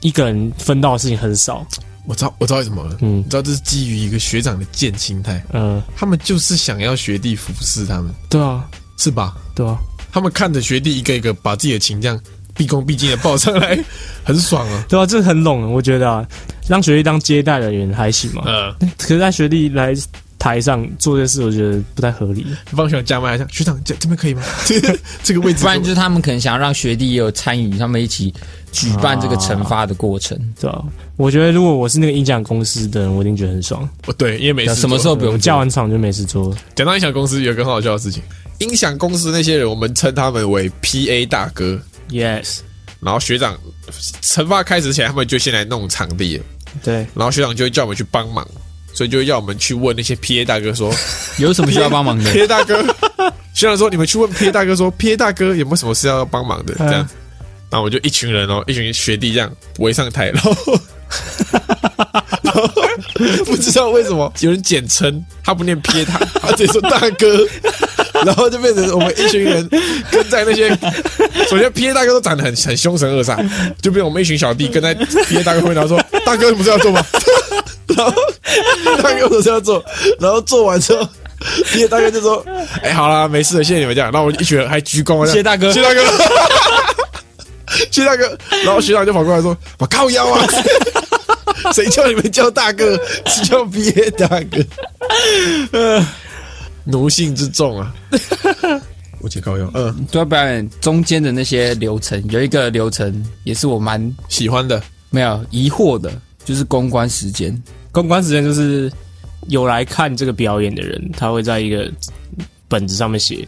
一个人分到的事情很少？我知道，我知道为什么了。嗯你知道这是基于一个学长的贱心态，嗯，他们就是想要学弟服侍他们，对啊，是吧？对啊，他们看着学弟一个一个把自己的情这样毕恭毕敬的报上来，(laughs) 很爽啊。对啊，这很拢，我觉得啊，让学弟当接待人员还行嘛。嗯，可是让学弟来台上做这事，我觉得不太合理。帮学长加麦，学长这这边可以吗？(laughs) 这个位置不然就是他们可能想要让学弟也有参与，他们一起举办这个惩罚的过程。对啊，我觉得如果我是那个音响公司的人，我一定觉得很爽。哦对，因为没事。什么时候不用叫完场就没事做。讲到音响公司，有一个很好笑的事情，音响公司那些人，我们称他们为 PA 大哥。Yes，然后学长惩罚开始前，他们就先来弄场地了，对，然后学长就会叫我们去帮忙，所以就要我们去问那些 PA 大哥说 (laughs) 有什么需要帮忙的？，PA 大哥，学长说你们去问 PA 大哥说，PA 大哥有没有什么事要帮忙的？这样，然后我就一群人哦，一群学弟这样围上台，然后。(laughs) 然后不知道为什么有人简称，他不念 PA 他，他直接说大哥，(laughs) 然后就变成我们一群人跟在那些，首先 PA 大哥都长得很很凶神恶煞，就变成我们一群小弟跟在 PA 大哥后面，然后说大哥你不是要做吗？(laughs) 然后大哥我这样做，然后做完之后，PA 大哥就说：“哎、好啦，没事了，谢谢你们这样。”然后我一群人还鞠躬，谢谢大哥谢大哥，(laughs) 谢大哥。然后学长就跑过来说：“我靠腰啊！” (laughs) 谁叫你们叫大哥，是叫毕业大哥？呃，奴性之重啊！我姐高腰，嗯，对啊，表演中间的那些流程，有一个流程也是我蛮喜欢的，没有疑惑的，就是公关时间。公关时间就是有来看这个表演的人，他会在一个本子上面写，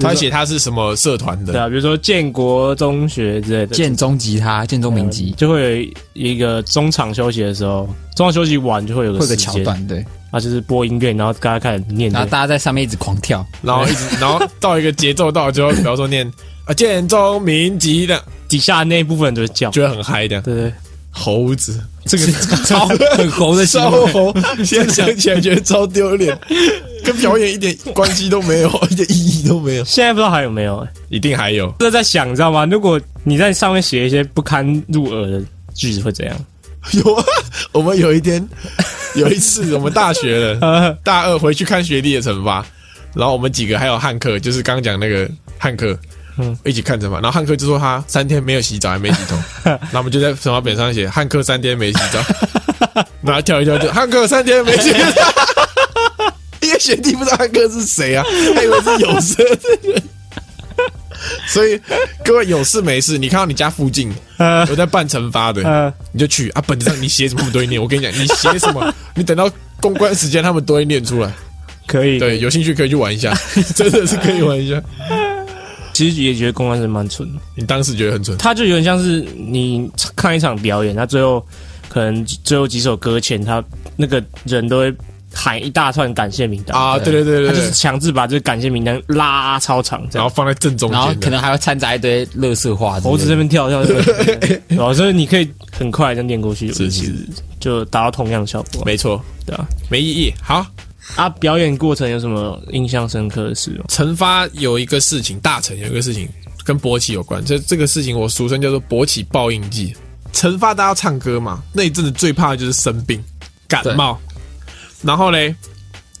他写他是什么社团的，对啊，比如说建国中学之类的，建中吉他，建中民吉，就会有一个中场休息的时候，中场休息完就会有个会有个时间，桥段，对，啊，就是播音乐，然后大家开始念，然后大家在上面一直狂跳，然后一直，(laughs) 然后到一个节奏到之后，比方说念啊建中民籍的，底下那一部分人都会叫，觉得很嗨的对对，猴子，这个 (laughs) 超很猴的行超为。猴，现在想起来觉得超丢脸，跟表演一点关系都没有，(laughs) 一点意义都没有，现在不知道还有没有、欸，一定还有。这在想，你知道吗？如果你在上面写一些不堪入耳的句子，会怎样？(laughs) 有啊，我们有一天有一次，我们大学了，呃，大二回去看学弟的惩罚，然后我们几个还有汉克，就是刚刚讲那个汉克，嗯嗯，一起看着嘛。然后汉克就说他三天没有洗澡，还没洗头，(laughs) 那我们就在惩罚本上写汉克三天没洗澡，(laughs) 然后跳一跳就汉克三天没洗澡，(laughs) 因为学弟不知道汉克是谁啊，他以为是有色的人。所以各位有事没事，你看到你家附近呃有在办惩罚的，呃，你就去啊，本子上你写什么他们都会念。我跟你讲，你写什么，你等到公关时间他们都会念出来。可以。对，有兴趣可以去玩一下，真的是可以玩一下。其实也觉得公关是蛮蠢的，你当时觉得很蠢，他就有点像是你看一场表演，他最后可能最后几首歌前，他那个人都会喊一大串感谢名单，啊，对。对对对对，他就是强制把这个感谢名单拉超长，然后放在正中然后间，可能还会掺杂一堆乐色话猴子这边跳跳，(laughs) 对吧？所以你可以很快就念过去，是其实就达到同样的效果，没错，对啊。没意义。好，啊，表演过程有什么印象深刻的事吗？惩罚有一个事情，大成有一个事情跟勃起有关，这这个事情我俗称叫做勃起报应季。惩罚大家唱歌嘛，那一阵子最怕的就是生病、感冒，然后嘞，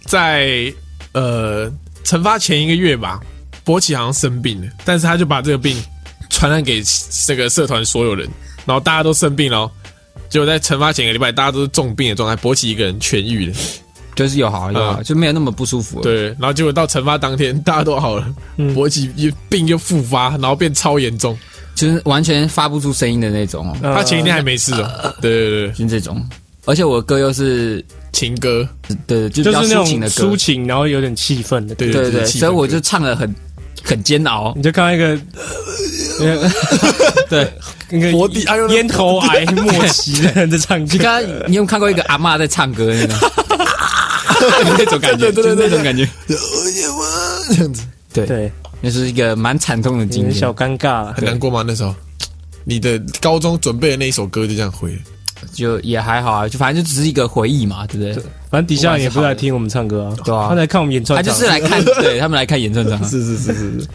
在呃惩罚前一个月吧，勃起好像生病了，但是他就把这个病传染给这个社团所有人，然后大家都生病了，结果在惩罚前一个礼拜，大家都是重病的状态，勃起一个人痊愈了。就是有好有好，嗯就没有那么不舒服了。对，然后结果到惩罚当天，大家都好了，嗯勃起又病又复发，然后变超严重。就是完全发不出声音的那种哦，呃他前一天还没事哦。对对对，就是这种。而且我的歌又是情歌，对，就比较就是那种抒情的歌抒，情，然后有点气氛的，对对对所以我就唱的很很煎熬。你就看到一个呃 (laughs) 对，那个佛地哎呦咽喉癌末期的人在唱歌你，刚刚你有没有看过一个阿嬷在唱歌那个？(laughs) 那种感觉，对对对那种感觉。这样子对，对，那是一个蛮惨痛的经验有点小。尴尬了很。难过吗？那时候你的高中准备的那一首歌就这样毁了。就也还好啊，就反正就只是一一个回忆嘛，对不对？反正底下人也不是来听我们唱歌啊，对啊他来看我们演唱他就是来看，对他们来看演唱场啊。(laughs) 是是是是是，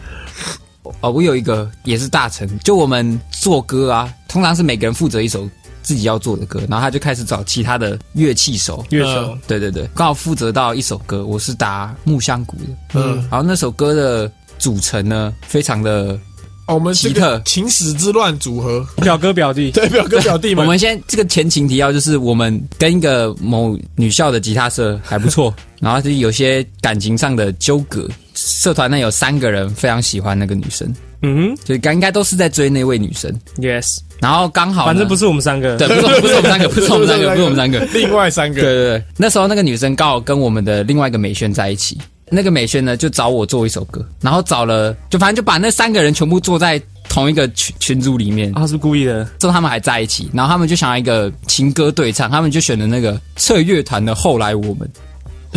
哦，我有一个也是大成，就我们做歌啊，通常是每个人负责一首自己要做的歌，然后他就开始找其他的乐器手。乐手，对对对，刚好负责到一首歌，我是打木箱鼓的。嗯，然后那首歌的组成呢，非常的，哦，我们这奇特。个情史之乱组合，表哥表弟，(laughs) 对表哥表弟们，我们先这个前情提要就是，我们跟一个某女校的吉他社还不错，(laughs) 然后就是有些感情上的纠葛。社团内有三个人非常喜欢那个女生，嗯就应该都是在追那位女生。，yes，然后刚好反正不是我们三个，对，不是 (laughs) 不是我们三个，不是我们三个，不是我们三个。另外三个，对对对，那时候那个女生刚好跟我们的另外一个美萱在一起，那个美萱呢就找我做一首歌，然后找了就反正就把那三个人全部坐在同一个群群组里面，啊，他是故意的，之后他们还在一起，然后他们就想要一个情歌对唱，他们就选了那个侧乐团的《后来我们》，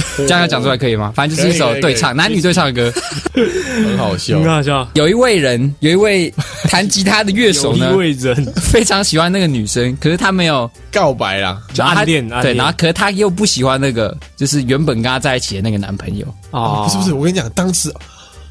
(laughs) 这样要讲出来可以吗？反正就是一首对唱，男女对唱的歌。很好笑很。好笑。有一位人，有一位弹吉他的乐手有呢一，位人非常喜欢那个女生，可是他没有告白啦，就暗恋，暗对，然后可是他又不喜欢那个，就是原本跟他在一起的那个男朋友。哦，不是不是，我跟你讲，当时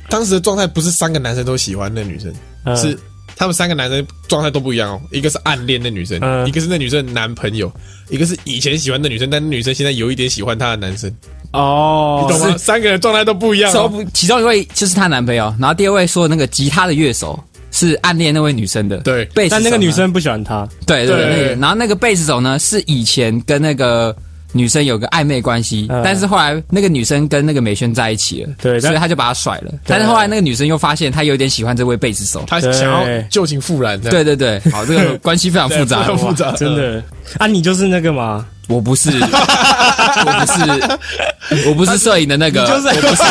当时的状态不是三个男生都喜欢那女生，嗯是他们三个男生状态都不一样哦。一个是暗恋那女生，嗯一个是那女生的男朋友，一个是以前喜欢那女生，但那女生现在有一点喜欢他的男生，哦，你懂吗？三个人状态都不一样哦。不，其中一位就是她男朋友，然后第二位说的那个吉他的乐手是暗恋那位女生的，对贝斯手但那个女生不喜欢他，对对对，然后那个贝斯手呢是以前跟那个女生有个暧昧关系，嗯。但是后来那个女生跟那个美萱在一起了，对所以他就把她甩了。但是后来那个女生又发现他有点喜欢这位贝斯手，他想要旧情复燃，对对对，(laughs) 好，这个 (laughs) 关系非常复杂，对非常复杂，真的。啊，你就是那个嘛，我不是，我不是，我不是摄影的那个，就是我不是，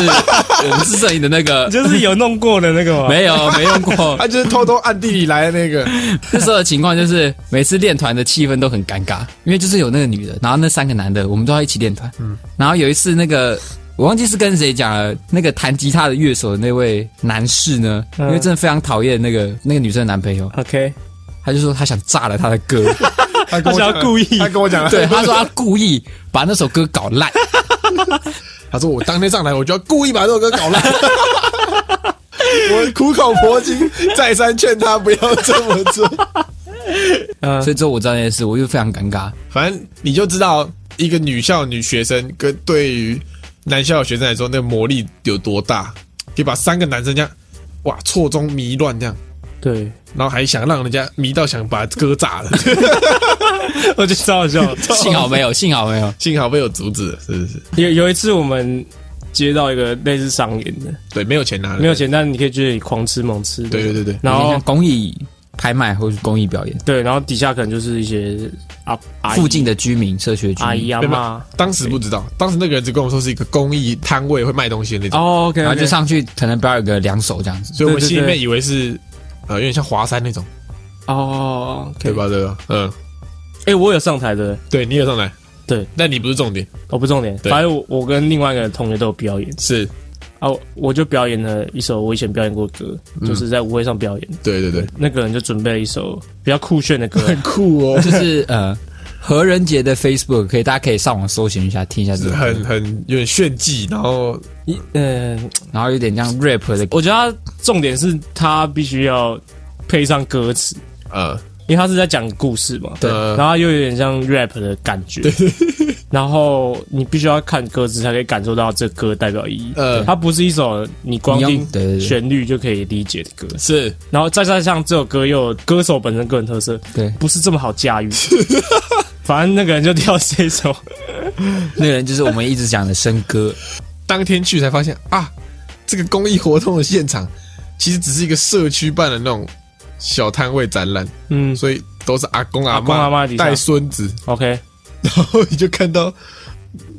我不是摄影的那个，就是有弄过的那个吗，没有没用过。(laughs) 他就是偷偷暗地里来的那个。那时候的情况就是，每次练团的气氛都很尴尬，因为就是有那个女的，然后那三个男的，我们都要一起练团。嗯，然后有一次那个。我忘记是跟谁讲了，那个弹吉他的乐手的那位男士呢，嗯因为真的非常讨厌那个那个女生的男朋友，，OK，他就说他想炸了他的歌，(laughs) 他跟我讲他想要故意他跟我讲，对，他说他 (laughs) 故意把那首歌搞烂，(laughs) 他说我当天上来，我就要故意把这首歌搞烂。我苦口婆心，再三劝他不要这么做。嗯所以之后我知道那件事，我就非常尴尬。反正你就知道，一个女校女学生跟对于男校学生来说，那个魔力有多大，可以把三个男生这样哇错综迷乱这样，对，然后还想让人家迷到想把歌炸了。(laughs) 我觉得超好笑。幸好没有，幸好没有。幸好被我阻止了，是不是？有有一次我们接到一个类似商演的，对，没有钱拿，没有钱，但你可以去狂吃猛吃，对对对对，然后公益拍卖或是公益表演，对，然后底下可能就是一些啊阿附近的居民、社区的居民，阿姨阿对妈，当时不知道，当时那个人只跟我说是一个公益摊位会卖东西的那种，哦，OK，然后就上去可能表演个两首这样子。所以我心里面以为是呃有点像华山那种，哦，对？吧？对吧？嗯，哎，我有上台的，对你有上台，对，但你不是重点，我不重点，对。反正我我跟另外一个同学都有表演。是。啊，我我就表演了一首我以前表演过的歌，嗯。就是在舞会上表演。对对对，那个人就准备了一首比较酷炫的歌，(laughs) 很酷哦，就是呃，何仁杰的 Facebook 可以，大家可以上网搜寻一下，听一下这个，很很有点炫技，然后一嗯、然后有点像 rap 的，我觉得他重点是他必须要配上歌词，呃。因为他是在讲故事嘛，对。然后又有点像 rap 的感觉，(laughs) 然后你必须要看歌词才可以感受到这歌代表意义。呃。它不是一首你光听对对对。旋律就可以理解的歌，是。然后再加上这首歌又有歌手本身个人特色，对，不是这么好驾驭。(laughs) 反正那个人就跳这首，(laughs) 那个人就是我们一直讲的生哥，当天去才发现啊，这个公益活动的现场其实只是一个社区办的那种小摊位展览，嗯。所以都是阿公阿阿公阿嬷带孙子，，OK，然后你就看到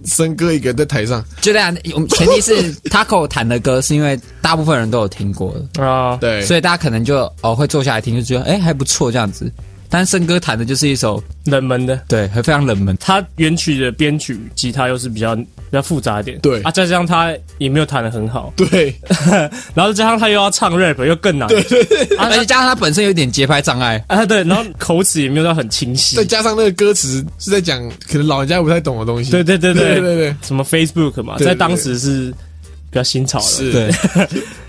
森哥一个人在台上，就这样。我们前提是 Taco 弹的歌，是因为大部分人都有听过的，啊，对，所以大家可能就哦会坐下来听，就觉得哎还不错这样子。但是生哥弹的就是一首冷门的。对，还非常冷门。他原曲的编曲吉他又是比较比较复杂一点，对。啊，再加上他也没有弹的很好，对。(laughs) 然后加上他又要唱 rap 又更难，对对而且加上他本身有点节拍障碍，啊对，然后口齿也没有到很清晰。再，加上那个歌词是在讲可能老人家不太懂的东西，对对对对。对对对，什么 Facebook 嘛，在当时是比较新潮的，是，对，(laughs)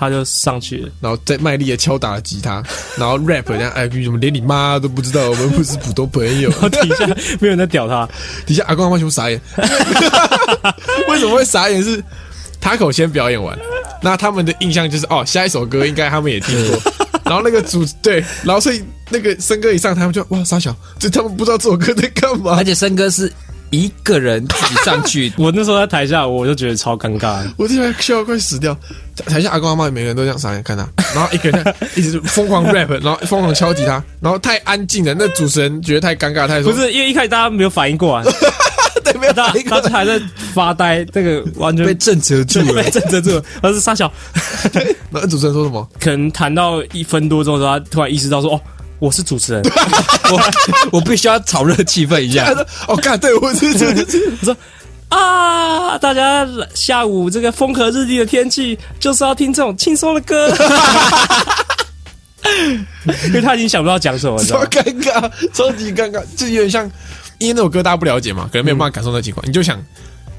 他就上去。了，然后再卖力的敲打了吉他，(laughs) 然后 rap 这样，哎，什么连你妈都不知道，我们不是普通朋友。(laughs) 然后底下没有人在屌他，(laughs) 底下阿公阿妈全部傻眼，为什么会傻眼？是塔口先表演完，那他们的印象就是哦，下一首歌应该他们也听过，然后那个主对，然后所以那个森哥一上，他们就哇傻小，这他们不知道这首歌在干嘛。而。且森哥是一个人自己上去，我那时候在台下我就觉得超尴尬。的，我这边笑快死掉，台下阿公阿妈每个人都这样傻眼看他，(laughs) 然后一个人 (laughs) 一直疯狂 rap，然后疯狂敲吉他，然后太安静了，那主持人觉得太尴尬，他还说不是因为一开始大家没有反应过来，(laughs) 对没有大打一个家大家还在发呆，这个完全被震慑住了。被震慑住了，他是傻小。然后主持人说什么？可能谈到一分多钟的时候，他突然意识到说：“哦，我是主持人。我我必须要炒热气氛一下。他说哦，干，对我是主持人。”我说：“啊，大家下午这个风和日丽的天气，就是要听这种轻松的歌。(laughs) ”因为他已经想不到讲什么，超吗？尴尬，超级尴尬，就有点像，因为那首歌大家不了解嘛，可能没有办法感受那情况。你就想，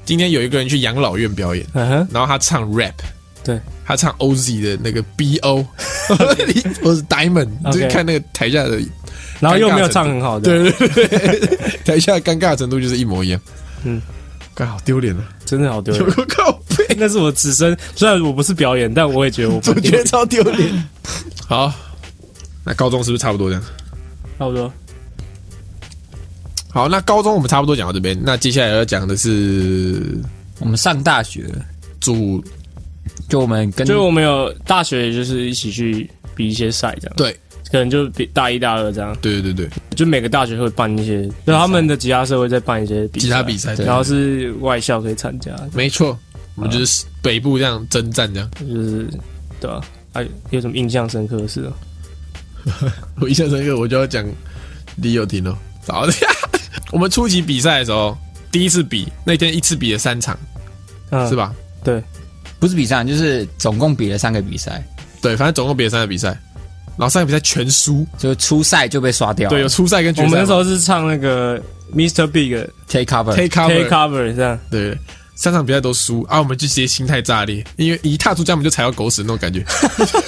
今天有一个人去养老院表演，然后他唱 rap，对，他唱 OZ 的那个 BO，我 (laughs) 是 Diamond，就是看那个台下的，然后又没有唱很好的，对对对对，(laughs) 台下的尴尬程度就是一模一样。嗯，刚好丢脸了，真的好丢有人。个靠背，那是我此生，虽然我不是表演，但我也觉得我我觉得超丢脸。(laughs) 好，那高中是不是差不多这样？差不多。好，那高中我们差不多讲到这边，那接下来要讲的是我们上大学了，主就我们跟就是我们有大学，就是一起去比一些赛，这样。对可能就比大一、大二这样，对对对就每个大学会办一些，就他们的吉他社会在办一些比赛吉他比赛，对然后是外校可以参加，没错，我们就是北部这样征战这样。就是对吧、啊？有什么印象深刻的事哦？(laughs) 我印象深刻，我就要讲李友廷哦。早的呀，(laughs) 我们初级比赛的时候，第一次比那天一次比了三场，嗯，是？吧？对，不是比赛，就是总共比了三个比赛，对，反正总共比了三个比赛，然后三个比赛全输。就初赛就被刷掉了。对，有初赛跟决赛。我们那时候是唱那个 Mr. Big Take cover，take Take 样，对，三场比赛都输啊，我们就直接心态炸裂，因为一踏出家门就踩到狗屎那种感觉。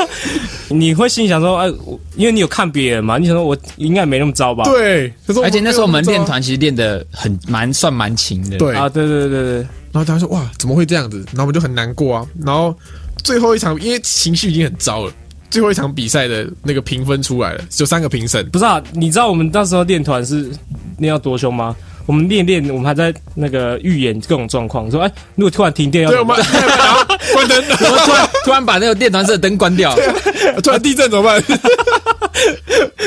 (laughs) 你会心里想说，哎，我因为你有看别人嘛，你想说我应该没那么糟吧？对，可是而且那时候我们练团。团其实练的很蛮算蛮勤的。对，啊，对对对对对，然后他说：“哇，怎么会这样子？”然后我们就很难过啊。然后最后一场，因为情绪已经很糟了，最后一场比赛的那个评分出来了，有三个评审。不是啊，你知道我们那时候练团是练到多凶吗？我们练练，我们还在那个预演各种状况，说哎，如果突然停电要怎么们办关灯，然后突然突然把那个电团社的灯关掉，突然地震怎么办？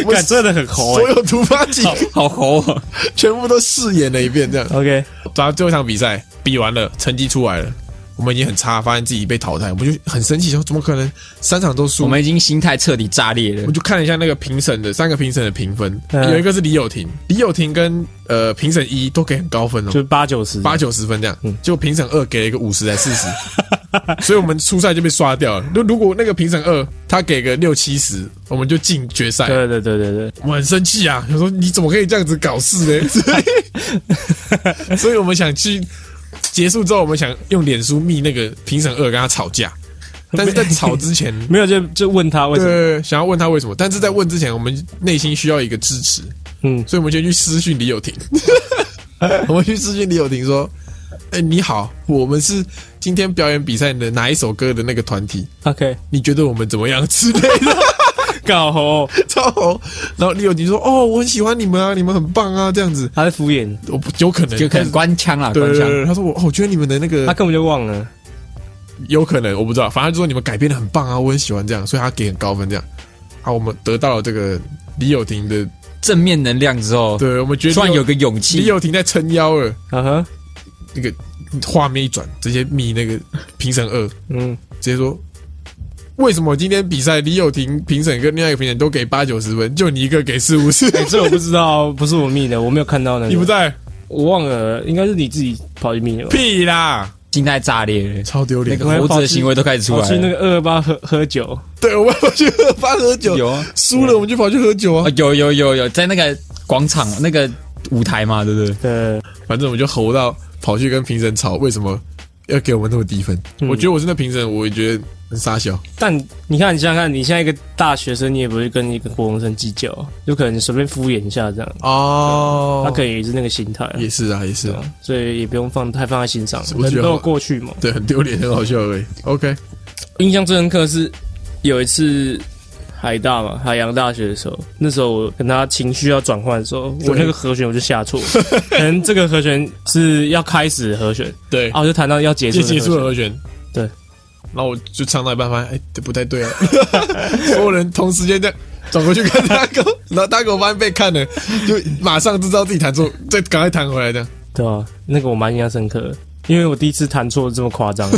我 (laughs) 干真的很猴哎、所有突发情况 (laughs) 好猴哦！全部都试演了一遍，这样。OK，然后最后一场比赛比完了，成绩出来了，我们已经很差，发现自己被淘汰，我们就很生气，说怎么可能三场都输？我们已经心态彻底炸裂了我们。就看了一下那个评审的三个评审的评分，嗯有一个是李友廷，李友廷跟呃评审一都给很高分哦，就八九十，八九十分这样嗯，结果评审二给了一个五十来四十，(laughs) 所以我们初赛就被刷掉了。如如果那个评审二他给个六七十，我们就进决赛。对对对对对，我很生气啊！他说你怎么可以这样子搞事呢？(laughs) 所以，(laughs) 所以我们想去结束之后，我们想用脸书密那个评审二跟他吵架，但是在 (laughs) 吵之前，没有就就问他为什么，对，想要问他为什么，但是在问之前，我们内心需要一个支持，嗯，所以我们就去私讯李友廷，(laughs) 我们去私讯李友廷说：“哎、你好，我们是今天表演比赛的哪一首歌的那个团体，OK，你觉得我们怎么样之类的。”搞吼，(laughs) 超红。然后李友廷说：“哦，我很喜欢你们啊，你们很棒啊，这样子。他在敷衍，”我不有可能，就可能官腔啦，官腔。对对对，他说我，哦我觉得你们的那个他根本就忘了，有可能，我不知道，反正就说你们改编的很棒啊，我很喜欢这样，所以他给很高分这样。啊，我们得到了这个李友廷的，正面能量之后，对我们觉得突然有个勇气李，友廷在撑腰了，啊哈，那个画面一转，直接密那个评审二，嗯，直接说。为什么今天比赛李友廷评审跟另外一个评审都给八九十分，就你一个给四五十？哎，这我不知道，不是我密的，我没有看到那个，你不在？我忘了，应该是你自己跑去密的？屁啦，心态炸裂了，超丢脸那个。猴子的行为都开始出来了。去那个二二八喝喝酒，对，我们跑去二八喝酒，有啊，输了我们就跑去喝酒啊哦。有有有有，在那个广场那个舞台嘛，对不对？对，反正我们就吼到跑去跟评审吵，为什么要给我们那么低分？嗯我觉得我是那评审，我也觉得很傻笑。但你看，你想想看，你现在一个大学生，你也不会跟一个国中生计较啊，有可能你随便敷衍一下这样，哦。他可能也是那个心态啊，也是啊，也是啊，所以也不用放太放在心上，我觉得人都有过去嘛。对，很丢脸，很好笑而已。OK，印象最深刻是有一次海大嘛，海洋大学的时候，那时候我跟他情绪要转换的时候，我那个和弦我就下错，(laughs) 可能这个和弦是要开始的和弦，对，啊，我就弹到要结束结束了和弦。对，然后我就唱到一半，发现哎，这不太对啊，(laughs) 所有人同时间这样转过去看大狗，(laughs) 然后大狗发现被看了，就马上就知道自己弹错，再赶快弹回来的。对啊，那个我蛮印象深刻的，因为我第一次弹错这么夸张，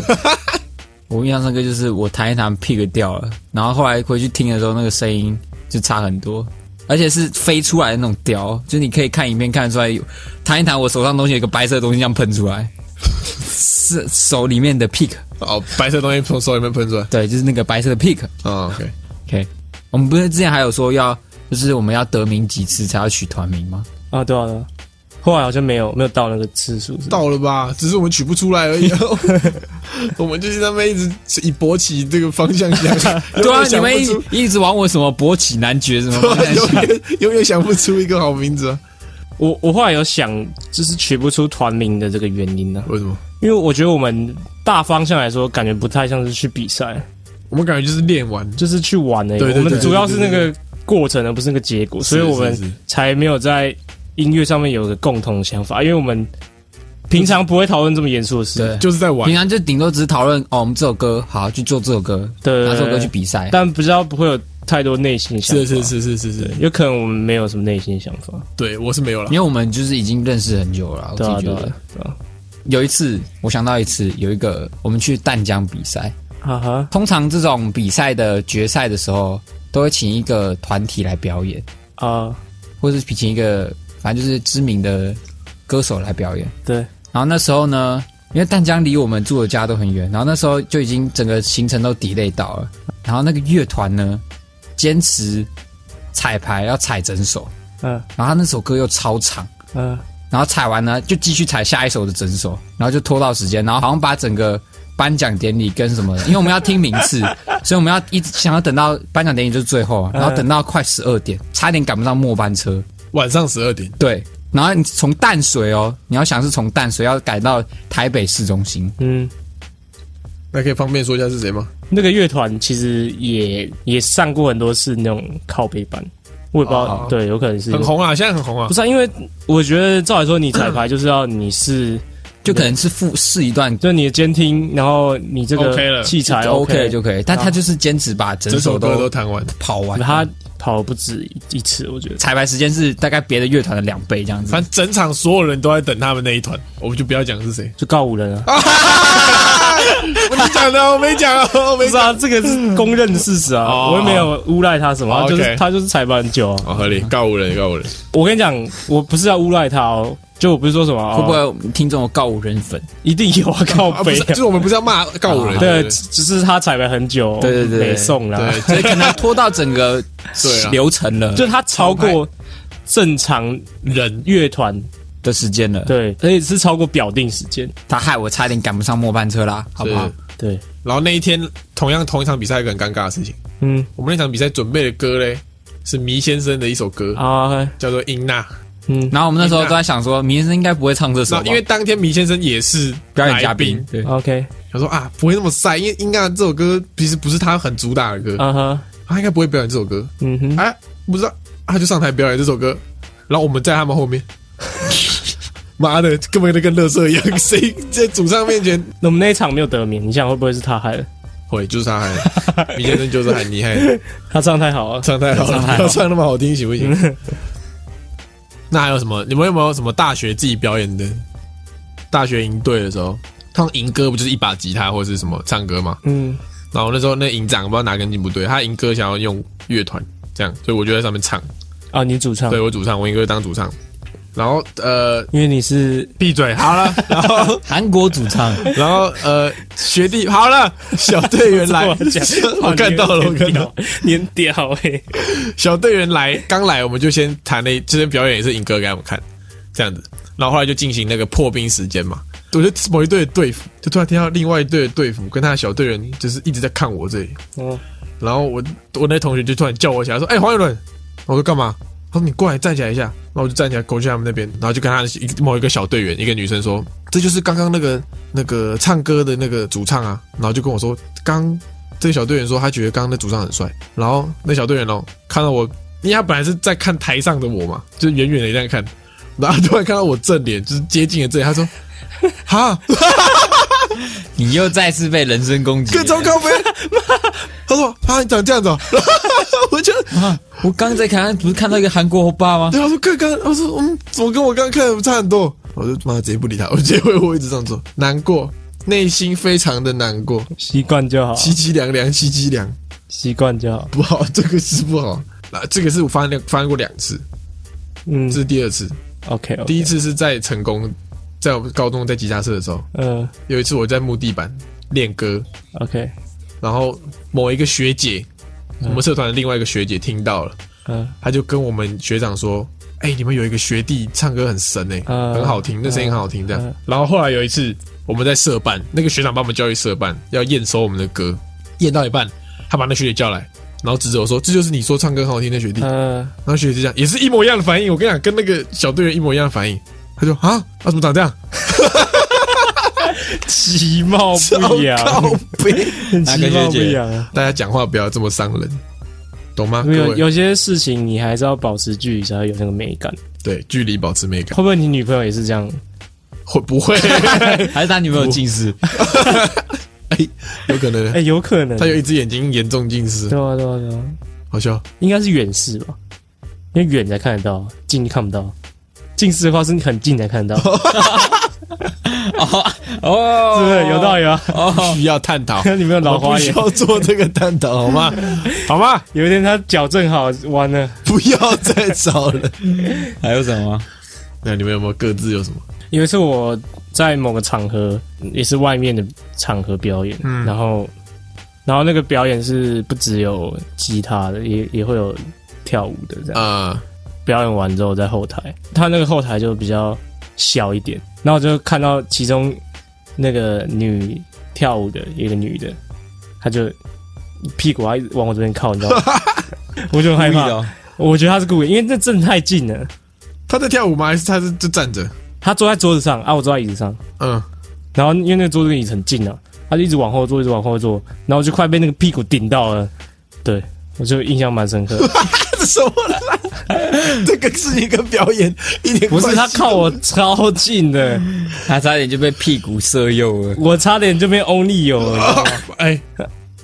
(laughs) 我印象深刻就是我弹一弹 pick 掉了，然后后来回去听的时候，那个声音就差很多，而且是飞出来的那种调，就是你可以看影片看得出来，弹一弹我手上东西有个白色的东西这样喷出来，是手里面的 pick，哦，白色东西从手里面喷出来。对，就是那个白色的 pick。啊，OK，OK，我们不是之前还有说要，就是我们要得名几次才要取团名吗？啊，对啊，对啊，后来好像没有没有到那个次数，到了吧？只是我们取不出来而已。(laughs) 我们就是他们一直以勃起这个方向想，(laughs) 对啊，你们一永远想不出一直往我什么勃起男爵什么 (laughs) 方向永想远永远想不出一个好名字啊？我我后来有想，就是取不出团名的这个原因呢、为什么？因为我觉得我们大方向来说，感觉不太像是去比赛，我们感觉就是练完，就是去玩而已。对对对我们主要是那个过程，而不是那个结果，所以我们才没有在音乐上面有个共同的想法，因为我们平常不会讨论这么严肃的事。对，就是在玩平。常就顶多只是讨论哦，我们这首歌好去做这首歌，对拿这首歌去比赛。但不知道不会有太多内心想法。是是是是是是，，有可能我们没有什么内心想法。对我是没有了因。为我们就是已经认识很久了，我自对啊，对啊己觉得。，对啊。有一次，我想到一次，有一个我们去淡江比赛，哈哈，通常这种比赛的决赛的时候，都会请一个团体来表演，啊，或者是请一个反正就是知名的歌手来表演。对，然后那时候呢，因为淡江离我们住的家都很远，然后那时候就已经整个行程都 delay 到了。然后那个乐团呢，坚持彩排要踩整首，嗯。然后他那首歌又超长，嗯，然后踩完呢就继续踩下一首的整首，然后就拖到时间，然后好像把整个颁奖典礼跟什么，因为我们要听名次，(laughs) 所以我们要一直想要等到颁奖典礼就是最后啊，然后等到快十二点，差点赶不上末班车。晚上十二点，对，然后你从淡水哦，你要想是从淡水要改到台北市中心，嗯，那可以方便说一下是谁吗？那个乐团其实也也上过很多次那种靠背班，我也不知道，哦对，有可能是。很红啊，现在很红啊。不。是、啊，因为我觉得照理说你彩排就是要你是，(clears throat) 就可能是复试一段就你的监听，然后你这个器材 OK 了 OK，就可以，但他就是坚持把整首歌都都弹完，跑完。他跑了不止一次，我觉得。彩排时间是大概别的乐团的两倍这样子。反正整场所有人都在等他们那一团，我们就不要讲是谁。就告五人啊，(laughs) 你讲的，我没讲 (laughs) 啊，我没讲。不是啊，这个是公认的事实啊，哦我也没有诬赖他什么，就是他就是彩排很久啊。哦，合理，告五人，告五人。我跟你讲，我不是要诬赖他哦，就我不是说什么，会不哦。会听众有告五人粉？一定有啊？告啊，不背是，就是我们不是要骂告五人，对，对只是他踩了很久，对对对没送啦，对，所以 (laughs) 可能拖到整个对啊。流程了，就他超过正常人乐团，的时间了。对，而且是超过表定时间，他害我差点赶不上末班车啦，好不好？是？对，然后那一天同样同一场比赛，有一个很尴尬的事情，嗯。我们那场比赛准备的歌嘞是迷先生的一首歌，啊，叫做《英娜》。嗯，然后我们那时候都在想说，明先生应该不会唱这首因为当天迷先生也是表演嘉来宾，对，OK，他说啊不会那么晒，因为《应该》这首歌其实不是他很主打的歌，啊哈，他应该不会表演这首歌。嗯哼，哎，不知道，他就上台表演这首歌，然后我们在他们后面。(laughs) 妈的，根本就跟乐色一样，(laughs) 谁在主唱面前？那我们那一场没有得名，你想会不会是他害的？会就是他害的，米先生就是很厉害的，(laughs) 他唱太好了，唱太好了，唱太好不要唱那么好听行不行？那还有什么？你们有没有什么大学自己表演的？大学营队的时候，通常营歌不就是一把吉他或者是什么唱歌吗？嗯，然后那时候那营长不知道哪根筋不对，他营歌想要用乐团这样，所以我就在上面唱。啊，你主唱，对我主唱，我营歌当主唱。然后呃，因为你是闭嘴好了。(laughs) 然后韩国主唱，然后呃，学弟好了，(laughs) 小队员来，我看到了，我看到了。你很屌哎，小队员来，刚来我们就先弹了，就先表演也是影歌给他们看，这样子。然后后来就进行那个破冰时间嘛。我就某一队的队服，就突然听到另外一队的队服跟他的小队员就是一直在看我这里。嗯，然后我我那同学就突然叫我起来说：“哎、黄伟伦！”我说干嘛？：“你过来站起来一下。”然后我就站起来过去他们那边，然后就跟他一某一个小队员，一个女生说：“这就是刚刚那个那个唱歌的那个主唱啊。”然后就跟我说：“刚这个小队员说他觉得刚刚那主唱很帅。”然后那小队员哦看到我，因为他本来是在看台上的我嘛，就远远的这样看，然后突然看到我正脸，就是接近了这里，他说：“哈，(laughs) 你又再次被人身攻击了。更糟糕呗！”他说：“啊，你长这样子、哦。(laughs) ”我就啊！我刚在看，不是看到一个韩国欧巴吗？对，他说刚刚，我说嗯，怎么跟我刚刚看的差很多？我就妈直接不理他，我直接会我一直这样做，难过，内心非常的难过，习惯就好，凄凄凉凉，凄凄凉，习惯就好，不好，(laughs) 这个是不好。啊，这个是我发生发生过两次，嗯这是第二次。，OK，第一次是在成功，在我高中在吉他社的时候，嗯有一次我在木地板练歌，，OK，然后某一个学姐，我们社团的另外一个学姐听到了，嗯他就跟我们学长说：“哎、你们有一个学弟唱歌很神哎、嗯很好听，那声音很好听。”这样嗯。然后后来有一次，我们在社办，那个学长帮我们教育社办，要验收我们的歌，验到一半，他把那学姐叫来，然后指着我说：“这就是你说唱歌很好听的学弟。”嗯，然后学姐就这样，也是一模一样的反应。我跟你讲，跟那个小队员一模一样的反应。他说：“啊，啊怎么长这样？其貌不扬。其貌不扬啊。大家讲话不要这么伤人，懂吗？有有些事情你还是要保持距离才会有那个美感。对距离保持美感，会不会你女朋友也是这样？会不会？(laughs) 还是他女朋友近视？(laughs) 哎，有可能哎、，有可能。他有一只眼睛严重近视，对啊对啊对啊，好笑。应该是远视吧，因为远才看得到，近看不到。近视的话是你很近才看到，(laughs) 哦哦，是不是有道理啊？哦，需要探讨，(laughs) 你没有老花眼要做这个探讨，好吗？(laughs) 好吗？有一天他矫正好，完了。不要再找了。还有什么？那你们有没有各自有什么？有一次我在某个场合，也是外面的场合表演，嗯然后，然后那个表演是不只有吉他的，也也会有跳舞的这样。啊，表演完之后在后台，他那个后台就比较小一点，然后我就看到其中那个女跳舞的一个女的，她就屁股还一直往我这边靠，你知道吗？(laughs) 我就很害怕，我觉得她是故意，因为那真的太近了。她在跳舞吗？还是她是就站着？她坐在桌子上啊，我坐在椅子上，嗯，然后因为那个桌子跟椅子很近啊，她就一直往后坐，一直往后坐，然后就快被那个屁股顶到了。对，我就印象蛮深刻。(laughs) 这什么啦？这个是一个表演，一点不是他靠我超近的，(laughs) 他差点就被屁股射右了。我差点就被 only 有了。(laughs) 哎，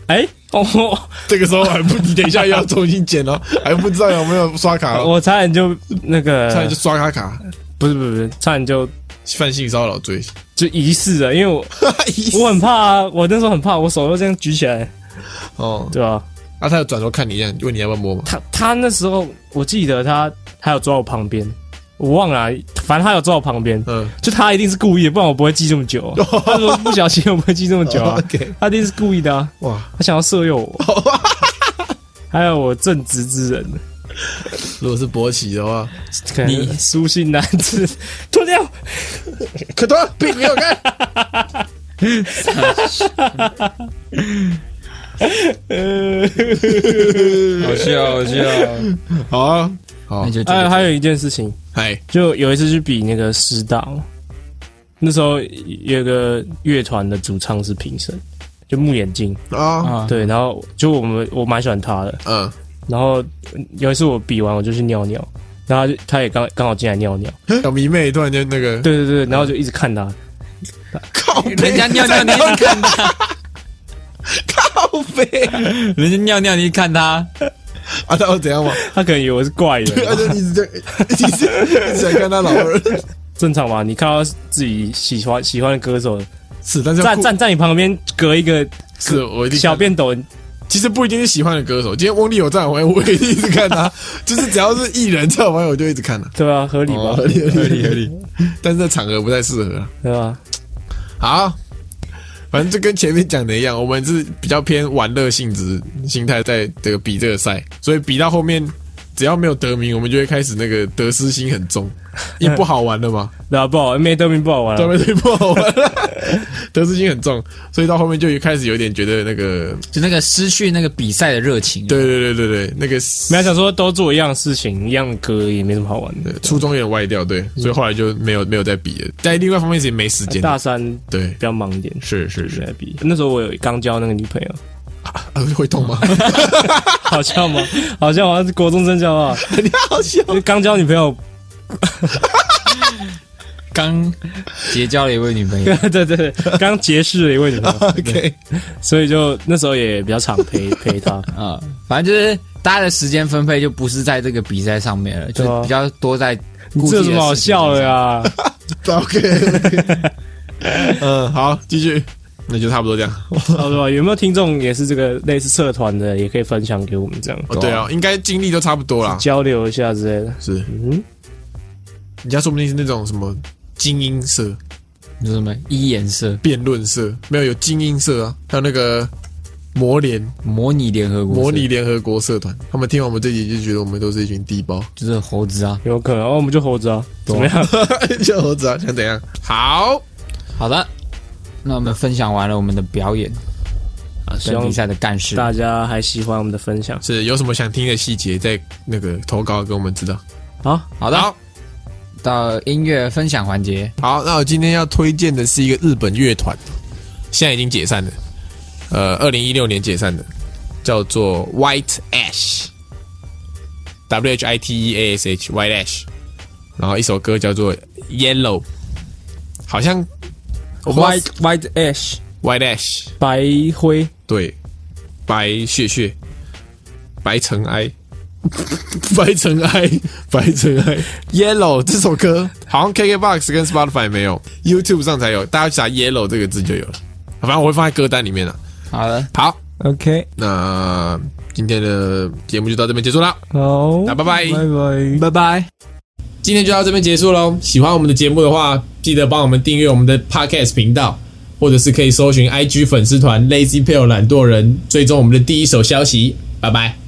哎、哦，这个时候还不，你等一下又要重新剪哦，(laughs) 还不知道有没有刷卡哦，我差点就那个，差点就刷卡卡。不是不是不是，差点就犯性骚扰罪，就疑似的，因为我我很怕啊，我那时候很怕，我手都这样举起来，哦，对吧、啊，他有转头看你一样，问你要不要摸吗？他他那时候我记得他他有坐我旁边，我忘了啊、反正他有坐我旁边，嗯。就他一定是故意的，不然我不会记这么久。(laughs) 他说不小心我不会记这么久啊，(laughs) 他一定是故意的啊，哇，他想要色诱我。(laughs) 还有我正直之人，如果是勃起的话，你。书信男子。脱掉，可多并没有看，(laughs) 好笑好笑。好啊，好。那，就还有还有一件事情，哎，就有一次去比那个师大，那时候有个乐团的主唱是评审，就木眼镜，啊，啊，对，然后就我们我蛮喜欢他的，嗯，然后有一次我比完我就去尿尿，然后他就他也刚刚好进来尿尿，(laughs) 小迷妹突然间那个，对对对，然后就一直看他，靠，人家尿尿你一看他，(laughs) 人家尿尿你一看他，啊，他会怎样吗？他可能以为我是怪人 (laughs) 一直在，一直一直在看他老二，正常嘛？你看到自己喜欢喜欢的歌手是，但是站站在你旁边隔一个是我一定小便斗，其实不一定是喜欢的歌手，今天翁立友在我旁边，我也一直看他，(laughs) 就是只要是艺人在我旁边，我就一直看他。对啊？合理吧？哦合理合理合理，但是这场合不太适合啊。对吧？好，反正就跟前面讲的一样，我们是比较偏玩乐性质心态在这个比这个赛，所以比到后面只要没有得名，我们就会开始那个得失心很重，(laughs) 因为不好玩的嘛，对啊，不好，没得名不好玩啊。对不对？不好玩了，(laughs) 得失心很重，所以到后面就开始有点觉得那个，就那个失去那个比赛的热情。对对对对对，那个没有想说都做一样的事情，一样的歌也没什么好玩的。对初衷有点歪掉，对，所以后来就没有没有再比了。在另外一方面是也没时间，大三对比，较忙一点，是是是，在比。那时候我有刚交那个女朋友，(laughs) 啊会痛吗？好笑吗？好像好像是国中生交啊，你好笑，刚交女朋友，(laughs) 刚结交了一位女朋友，(laughs) 对对对，刚结识了一位女朋友，(laughs) OK，所以就那时候也比较常陪陪她。啊，反正就是大家的时间分配就不是在这个比赛上面了，就比较多在这有什么好笑的上？呀？OK，嗯，好，继续，那就差不多这样。差不多，有没有听众也是这个类似社团的，也可以分享给我们这样哦，对啊，应该经历都差不多啦。交流一下之类的。是，嗯，人家说不定是那种什么精英社、你说什么一颜色辩论社，没有有精英社啊，还有那个模联。模拟联合国模拟联合国社团，他们听完我们这集就觉得我们都是一群低包，就是猴子啊。有可能哦，我们就猴子啊，怎么样？(laughs) 就猴子啊，想怎样？好，好的，那我们分享完了我们的表演啊，希望跟比赛的干事，大家还喜欢我们的分享。是有什么想听的细节，在那个投稿给我们知道。好，好的，好，到音乐分享环节，好，那我今天要推荐的是一个日本乐团，现在已经解散了，呃，二零一六年解散的，叫做 White Ash，W H I T E A S H White Ash，然后一首歌叫做 Yellow，好像 White White Ash，White Ash，白灰。对，白血血，白尘埃，白尘埃，(laughs) 白尘埃，Yellow 这首歌好像 KKBox 跟 Spotify 没有，YouTube 上才有，大家去查 Yellow 这个字就有了。反正我会放在歌单里面了。好的，好，，OK，那今天的节目就到这边结束了，好，那拜拜。拜拜。拜拜。今天就到这边结束喽。喜欢我们的节目的话，记得帮我们订阅我们的 Podcast 频道，或者是可以搜寻 IG 粉丝团 Lazy p a l e 懒惰人，追踪我们的第一手消息。拜拜。